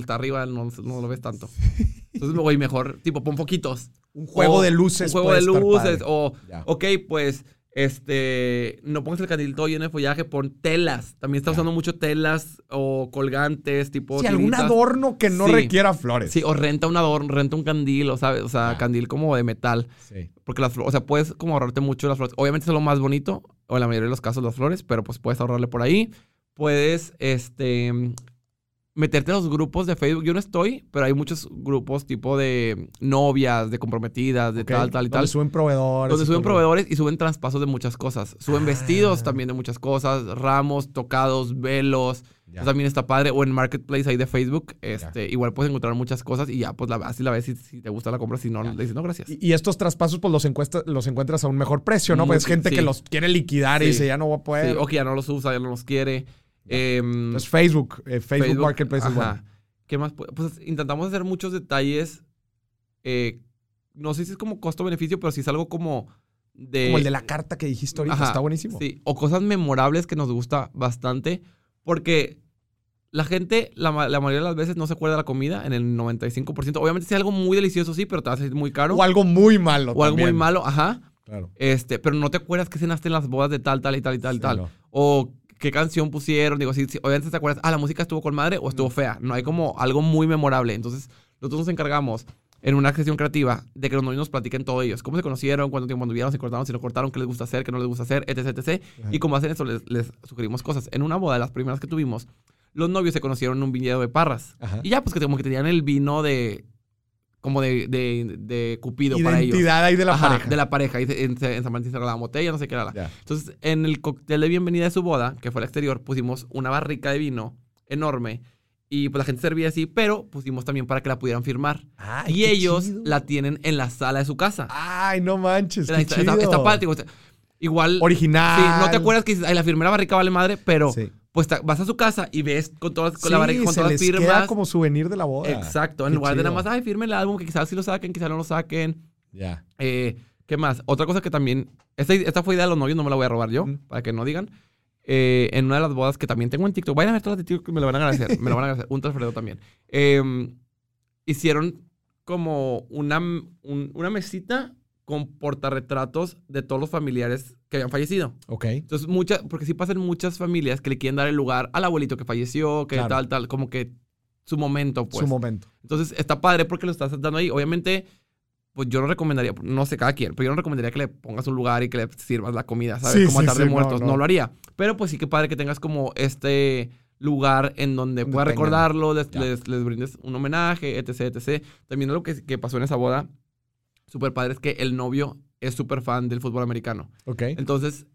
está arriba, no, no lo ves tanto. Entonces me voy mejor, tipo, pon foquitos. un juego O de luces. Un juego de luces. O, Ya. ok, pues, este, no pongas el candil todo lleno de follaje, pon telas. También está usando mucho telas o colgantes, tipo. Sí, algún adorno que no Sí. requiera flores. Sí, o renta un adorno, renta un candil, o, ¿sabes? O sea, candil como de metal. Sí. Porque las flores, o sea, puedes como ahorrarte mucho las flores. Obviamente es lo más bonito, o en la mayoría de los casos las flores, pero pues puedes ahorrarle por ahí. Puedes, este, meterte en los grupos de Facebook. Yo no estoy, pero hay muchos grupos tipo de novias, de comprometidas, de tal, tal y Donde tal. suben proveedores. Donde suben proveedores y suben traspasos de muchas cosas. Suben Ah. vestidos también de muchas cosas, ramos, tocados, velos. Eso también está padre. O en Marketplace ahí de Facebook, este, igual puedes encontrar muchas cosas y ya, pues la, así la ves si, si te gusta la compra. Si no, Ya. le dices no, gracias. Y, y estos traspasos, pues los, encuesta- los encuentras a un mejor precio, ¿no? Muy Pues gente sí. que los quiere liquidar y dice, ya no voy a poder. Sí, o que ya no los usa, ya no los quiere. Em, Entonces Facebook, eh, Facebook, Marketplace es ajá. bueno. ¿Qué más? pu- Pues intentamos hacer muchos detalles. eh, no sé si es como costo-beneficio, pero sí es algo como de. Como el de la carta que dijiste ahorita, Ajá, está buenísimo. Sí, o cosas memorables que nos gusta bastante. Porque la gente, la, ma- la mayoría de las veces, no se acuerda de la comida en el 95%. Obviamente, si es algo muy delicioso, sí, pero te va a salir muy caro. O algo muy malo. O algo muy malo, ajá. Claro. Este, pero no te acuerdas que cenaste en las bodas de tal, tal y tal y tal y Sí, tal. no. O qué canción pusieron. Digo, si, si- obviamente te acuerdas, ah, la música estuvo con madre o estuvo fea. No hay como algo muy memorable. Entonces, nosotros nos encargamos en una sesión creativa de que los novios nos platiquen todo ellos. Cómo se conocieron, cuánto tiempo anduvieron, si cortaron, si no cortaron, qué les gusta hacer, qué no les gusta hacer, etc, etc. Ajá. Y como hacen eso, les, les sugerimos cosas. En una boda, de las primeras que tuvimos, los novios se conocieron en un viñedo de parras. Ajá. Y ya, pues que como que tenían el vino de... Como de, de, de Cupido para ellos. Identidad ahí de la Ajá, pareja. De la pareja. En, en San se regalaba botella, no sé qué era. la-. Entonces, en el cóctel de bienvenida de su boda, que fue al exterior, pusimos una barrica de vino enorme. Y pues la gente servía así, pero pusimos también para que la pudieran firmar. Ay, y ellos chido. la tienen en la sala de su casa. Ay, no manches. Está, Qué está- está padre, igual. Original. Sí, no te acuerdas que ay, la firmé la barrica vale madre, pero Sí. Pues vas a su casa y ves con todas con Sí, la barrica, con se todas las firmas. queda como souvenir de la boda. Exacto, en Qué lugar de nada chido. más, ay, firmen el álbum, que quizás sí lo saquen, quizás no lo saquen. Ya. Eh, ¿Qué más? Otra cosa que también. Esta, esta fue idea de los novios, no me la voy a robar yo, Mm. para que no digan. Eh, en una de las bodas que también tengo en TikTok, vayan a ver todas las de TikTok que me lo van a agradecer. me lo van a agradecer. Un Alfredo también. Eh, hicieron como una, un- una mesita con portarretratos de todos los familiares que habían fallecido. Ok. Entonces, muchas, porque sí pasan muchas familias que le quieren dar el lugar al abuelito que falleció, que Claro. tal, tal, como que su momento, pues. Su momento. Entonces está padre porque lo estás dando ahí. Obviamente, pues yo no recomendaría, no sé cada quien, pero yo no recomendaría que le pongas un lugar y que le sirvas la comida, ¿sabes? Sí, como sí, altar de sí, no, muertos. No, no. lo haría. Pero pues sí que padre que tengas como este lugar en donde Donde puedas recordarlo, les, les- les brindes un homenaje, etc, etc. También algo que, que pasó en esa boda, súper padre, es que el novio es súper fan del fútbol americano. Ok. Entonces,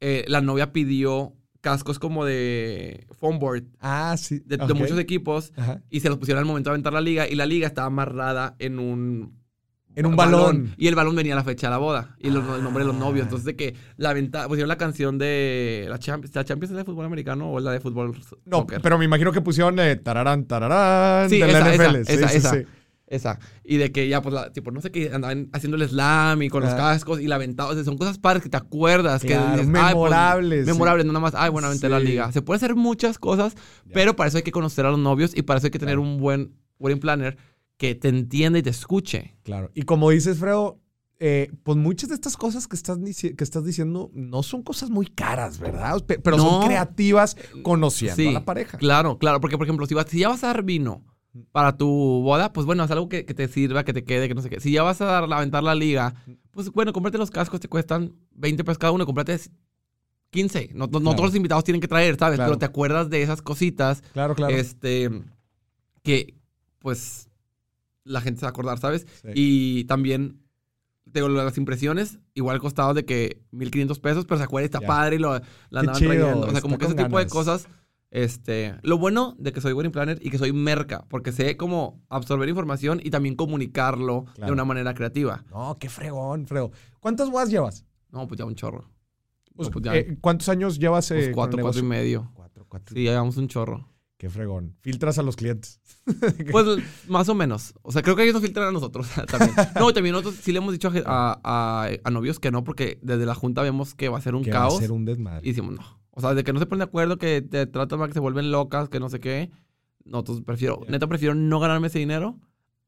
eh, la novia pidió cascos como de foam board Ah, sí. de, muchos equipos Ajá. y se los pusieron al momento de aventar la liga y la liga estaba amarrada en un En un balón. y el balón venía a la fecha de la boda y los- el nombre de los Ah. novios entonces de que la venta pusieron la canción de la Champions la Champions es de fútbol americano o es la de fútbol No, soccer? pero me imagino que pusieron eh, tararán, tararán Sí, de la esa, NFL. Sí, esa, sí, esa. sí. Esa y de que ya pues la, tipo no sé qué andaban haciendo el slam y con los cascos y la o sea, son cosas padres que te acuerdas que Claro, dices, ay, pues, memorables, sí. memorables no nada más ay bueno aventé la Sí. liga se puede hacer muchas cosas Ya. pero para eso hay que conocer a los novios y para eso hay que tener Claro. un buen wedding planner que te entienda y te escuche Claro. Y como dices, Fredo, eh, pues muchas de estas cosas que estás, que estás diciendo no son cosas muy caras, ¿verdad? Pe- Pero son creativas conociendo Sí, a la pareja. Claro, claro, porque por ejemplo, si, vas, si ya vas a dar vino para tu boda, pues bueno, es algo que, que te sirva, que te quede, que no sé qué. Si ya vas a dar, a aventar la liga, pues bueno, cómprate los cascos, te cuestan 20 pesos cada uno, cómprate 15. No, no- no todos los invitados tienen que traer, ¿sabes? Claro. Pero te acuerdas de esas cositas, Claro, claro. este, que pues la gente se va a acordar, ¿sabes? Sí. Y también, te digo, lo de las impresiones, igual costado de que 1500 pesos, pero se acuerda, está padre y lo, la andaban chido, trayendo. O sea, como que ese tipo de cosas. Este, lo bueno de que soy wedding planner y que soy merca, porque sé cómo absorber información y también comunicarlo Claro. de una manera creativa. No, qué fregón, Fredo. ¿Cuántas bodas llevas? No, pues ya un chorro. Pues, No, pues ya- eh, ¿Cuántos años llevas eh, Pues cuatro, cuatro y medio. Cuatro, cuatro. Sí, ya llevamos un chorro. Qué fregón. Filtras a los clientes. Pues más o menos. O sea, creo que ellos nos filtran a nosotros también. No, también nosotros sí le hemos dicho a, a- a- a novios que no, porque desde la junta vemos que va a ser un que va a caos. ser un desmadre. Y decimos, no. O sea, de que no se ponen de acuerdo, que te tratan mal, que se vuelven locas, que no sé qué. Nosotros prefiero, Ya. neta, prefiero no ganarme ese dinero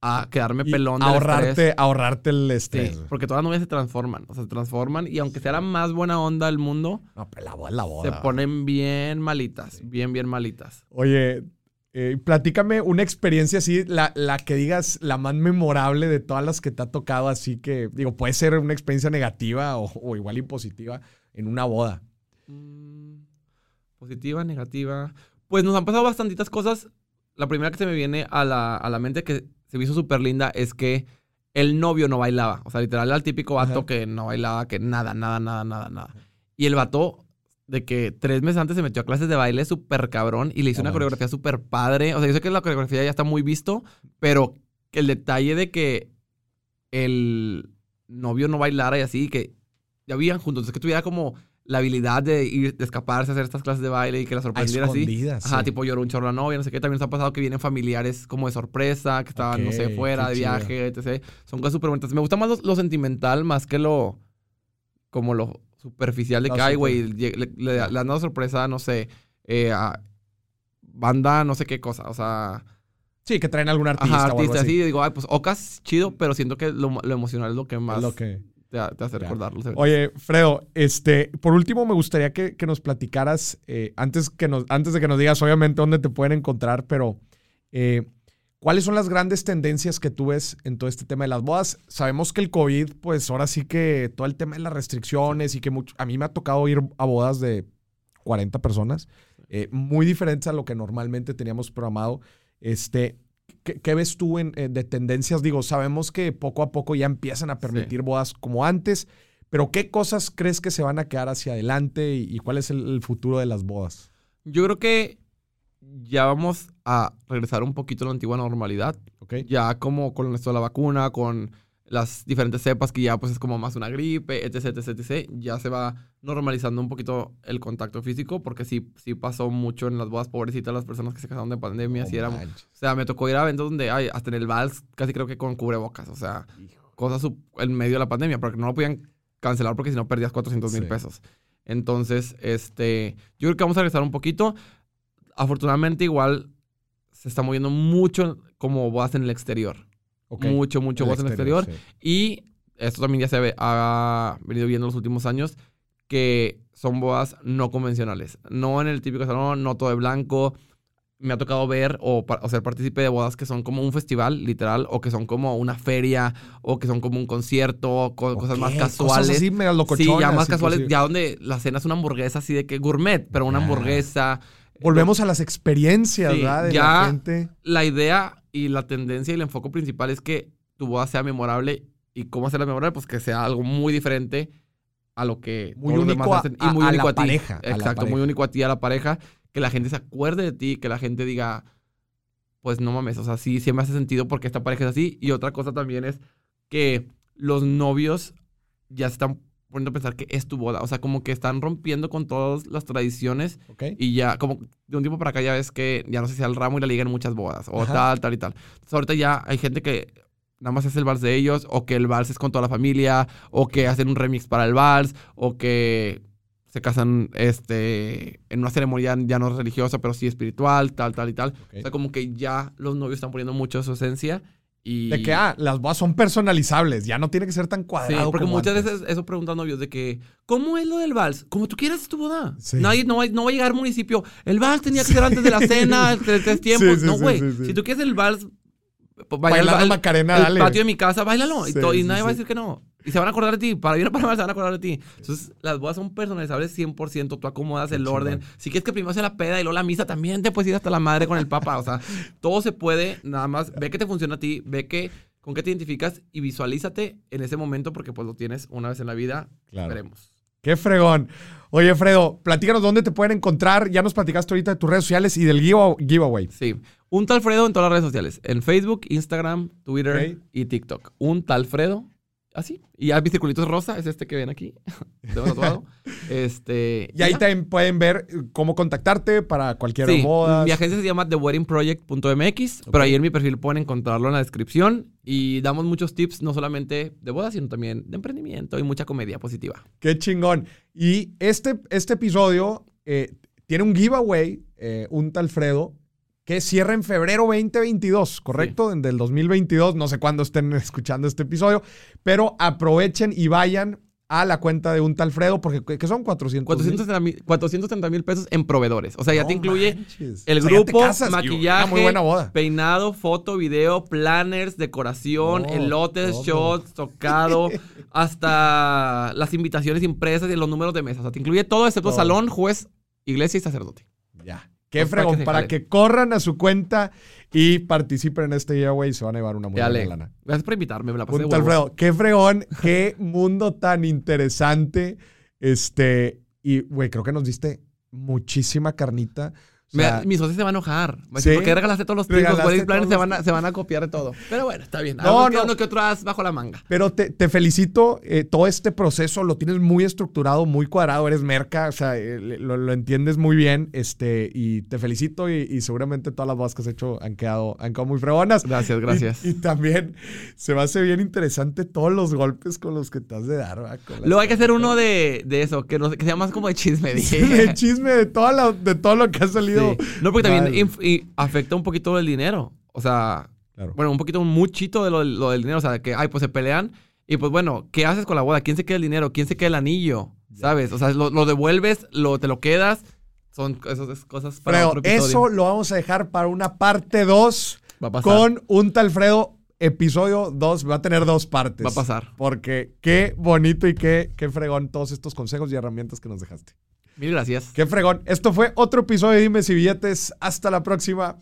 a quedarme Y pelón del ahorrarte, estrés. ahorrarte el estrés. porque todas las novias se transforman. O sea, se transforman y aunque sea la más buena onda del mundo, No, pero la boda es la se boda. ponen bien malitas. Bien, bien malitas. Oye, eh, platícame una experiencia así, la, la que digas la más memorable de todas las que te ha tocado, así que, digo, puede ser una experiencia negativa o, o igual impositiva en una boda. Mm, positiva, negativa. Pues nos han pasado bastantitas cosas. La primera que se me viene a la, a la mente que se me hizo súper linda es que el novio no bailaba. O sea, literal era el típico vato Ajá. que no bailaba, que nada, nada, nada, nada, nada. Y el vato de que tres meses antes se metió a clases de baile súper cabrón y le hizo una coreografía súper padre. O sea, yo sé que la coreografía ya está muy visto, pero el detalle de que el novio no bailara y así, que ya vivían juntos, entonces que tuviera como la habilidad de ir, de escaparse, hacer estas clases de baile y que la sorprendiera así. Ajá, sí. tipo lloró un chorro la novia, no sé qué. También nos ha pasado que vienen familiares como de sorpresa, que estaban, no sé, fuera de chido. viaje, etc. Son cosas súper bonitas. Me gusta más lo, lo sentimental más que lo, como lo superficial de que, ay, super- güey, le, le- le han dado sorpresa, no sé, eh, a banda, no sé qué cosa, o sea... Sí, que traen algún artista, Ajá, o algo artista, así. así. Digo, ay, pues Ocas, chido, pero siento que lo, lo emocional es lo que más lo que... te, te hace Ya. recordar los eventos. Oye, Fredo, este, por último me gustaría que, que nos platicaras, eh, antes, que nos, antes de que nos digas obviamente dónde te pueden encontrar, pero eh, ¿cuáles son las grandes tendencias que tú ves en todo este tema de las bodas? Sabemos que el COVID, pues ahora sí que todo el tema de las restricciones y que mucho, a mí me ha tocado ir a bodas de 40 personas, eh, muy diferentes a lo que normalmente teníamos programado. Este, ¿qué, qué ves tú en, eh, de tendencias? Digo, sabemos que poco a poco ya empiezan a permitir bodas como antes, pero ¿qué cosas crees que se van a quedar hacia adelante y, y cuál es el, el futuro de las bodas? Yo creo que ya vamos a regresar un poquito a la antigua normalidad. ¿Ok? Ya como con esto de la vacuna, con las diferentes cepas que ya pues es como más una gripe, etc, etc, etc. Ya se va normalizando un poquito el contacto físico porque sí, sí pasó mucho en las bodas pobrecitas las personas que se casaron de pandemia. Era, o sea, me tocó ir a eventos donde ay, hasta en el vals casi creo que con cubrebocas. O sea, cosas sub- en medio de la pandemia, porque no lo podían cancelar porque si no perdías 400 mil Sí. pesos. Entonces, este, yo creo que vamos a regresar un poquito. Afortunadamente, igual se está moviendo mucho como bodas en el exterior. Ok. Mucho, mucho El bodas en el exterior. sí. Y esto también ya se ve- ha venido viendo en los últimos años, que son bodas no convencionales. No en el típico salón, no todo de blanco. Me ha tocado ver o, o ser partícipe de bodas que son como un festival, literal, o que son como una feria, o que son como un concierto, co- cosas más casuales. Cosas así medio Sí, ya más casuales, inclusive. ya donde la cena es una hamburguesa así de que gourmet, pero una Ya. hamburguesa. Volvemos a las experiencias, Sí, ¿verdad? De ya- la gente. La idea y la tendencia y el enfoque principal es que tu boda sea memorable. ¿Y cómo hacerla memorable? Pues que sea algo muy diferente a lo que Muy único demás a- hacen. Y muy a único la a, ti. pareja, la Exacto, muy único a ti, a la pareja. Que la gente se acuerde de ti, que la gente diga, pues no mames, o sea, sí, sí me hace sentido porque esta pareja es así. Y otra cosa también es que los novios ya están poniendo a pensar que es tu boda. O sea, como que están rompiendo con todas las tradiciones y ya, como de un tiempo para acá ya ves que ya no sé si el ramo y la liga en muchas bodas, o Ajá. tal, tal y tal. Entonces ahorita ya hay gente que nada más es el vals de ellos, o que el vals es con toda la familia, o que hacen un remix para el vals, o que se casan este, en una ceremonia ya no religiosa, pero sí espiritual, tal, tal y tal. O sea, como que ya los novios están poniendo mucho su esencia. Y... De que, ah, las bodas son personalizables, ya no tiene que ser tan Sí, cuadrado porque como muchas antes. veces eso preguntan novios de que, ¿cómo es lo del vals? Como tú quieras es tu boda. Sí. Nadie, no, va, no va a llegar municipio. El vals tenía que ser antes de la cena, de tres tiempos. Sí, no, güey. Si tú quieres el vals, pues, baila el, Bailando val- Macarena, el dale. patio de mi casa, bailalo. y, nadie va a decir que no. Y se van a acordar de ti. Para bien o para mal se van a acordar de ti. Entonces, las bodas son personalizables 100%. Tú acomodas el orden. Si quieres que primero sea la peda y luego la misa, también te puedes ir hasta la madre con el papa. O sea, todo se puede. Nada más ve que te funciona a ti. Ve que con qué te identificas y visualízate en ese momento porque pues lo tienes una vez en la vida. Claro. Veremos. Qué fregón. Oye, Fredo, platícanos dónde te pueden encontrar. Ya nos platicaste ahorita de tus redes sociales y del giveaway. Sí. Un tal Fredo en todas las redes sociales. En Facebook, Instagram, Twitter y TikTok. Un tal Fredo. Así. Y ya mi circulito es rosa. Es este que ven aquí. Tatuado. este. Y ahí ya. también pueden ver eh, cómo contactarte para cualquier Sí, boda. mi agencia se llama TheWeddingProject.mx, Ok. pero ahí en mi perfil pueden encontrarlo en la descripción y damos muchos tips, no solamente de bodas, sino también de emprendimiento y mucha comedia positiva. Qué chingón. Y este, este episodio eh, tiene un giveaway, eh, un tal Fredo, que cierra en febrero 2022, ¿correcto? En Del 2022. No sé cuándo estén escuchando este episodio, pero aprovechen y vayan a la cuenta de un tal Fredo, porque ¿qué- ¿qué son 400 mil? 430 mil 430 mil pesos en proveedores. O sea, ya No te incluye manches. el O sea, grupo, casas maquillaje, muy buena boda. peinado, foto, video, planners, decoración, No, elotes, todo. shots, tocado, hasta las invitaciones impresas y los números de mesa. O sea, te incluye todo excepto Todo. salón, juez, iglesia y sacerdote. Qué Pues para fregón, que para que corran a su cuenta y participen en este giveaway y se van a llevar una muy Ya buena lana. Gracias por invitarme, me la pasé de Punto. Alfredo. Qué fregón, qué mundo tan interesante. Este, y güey, creo que nos diste muchísima carnita O sea, Mira, mi socio se va a enojar. Va a ¿Sí? decir, ¿Por qué regalaste todos los Regalaste wedding planners se van, a, se van a copiar de todo. Pero bueno, está bien. No, No. Uno que otro as bajo la manga. Pero te, te felicito, eh, todo este proceso lo tienes muy estructurado, muy cuadrado, eres merca, o sea, eh, lo, lo entiendes muy bien, este, y te felicito y, y seguramente todas las bodas que has hecho han quedado, han quedado muy fregonas. Gracias, gracias. Y, y también se me hace bien interesante todos los golpes con los que te has de dar, Luego hay que hacer uno de, de eso, que, no, que sea más como de chisme. dije. el chisme de, toda la- de todo lo que ha salido. Sí. No, porque también y afecta un poquito el dinero. O sea, Claro. bueno, un poquito, un muchito de lo, lo del dinero. O sea, que, ay, pues se pelean. Y pues bueno, ¿qué haces con la boda? ¿Quién se queda el dinero? ¿Quién se queda el anillo? ¿Sabes? O sea, lo, lo devuelves, lo, te lo quedas. Son esas cosas para Fredo, otro eso lo vamos a dejar para una parte 2 va a pasar. con un tal Fredo. Episodio 2 va a tener dos partes. Va a pasar. Porque qué bonito y qué, qué fregón todos estos consejos y herramientas que nos dejaste. Mil gracias. Qué fregón. Esto fue otro episodio de Dime si billetes. Hasta la próxima.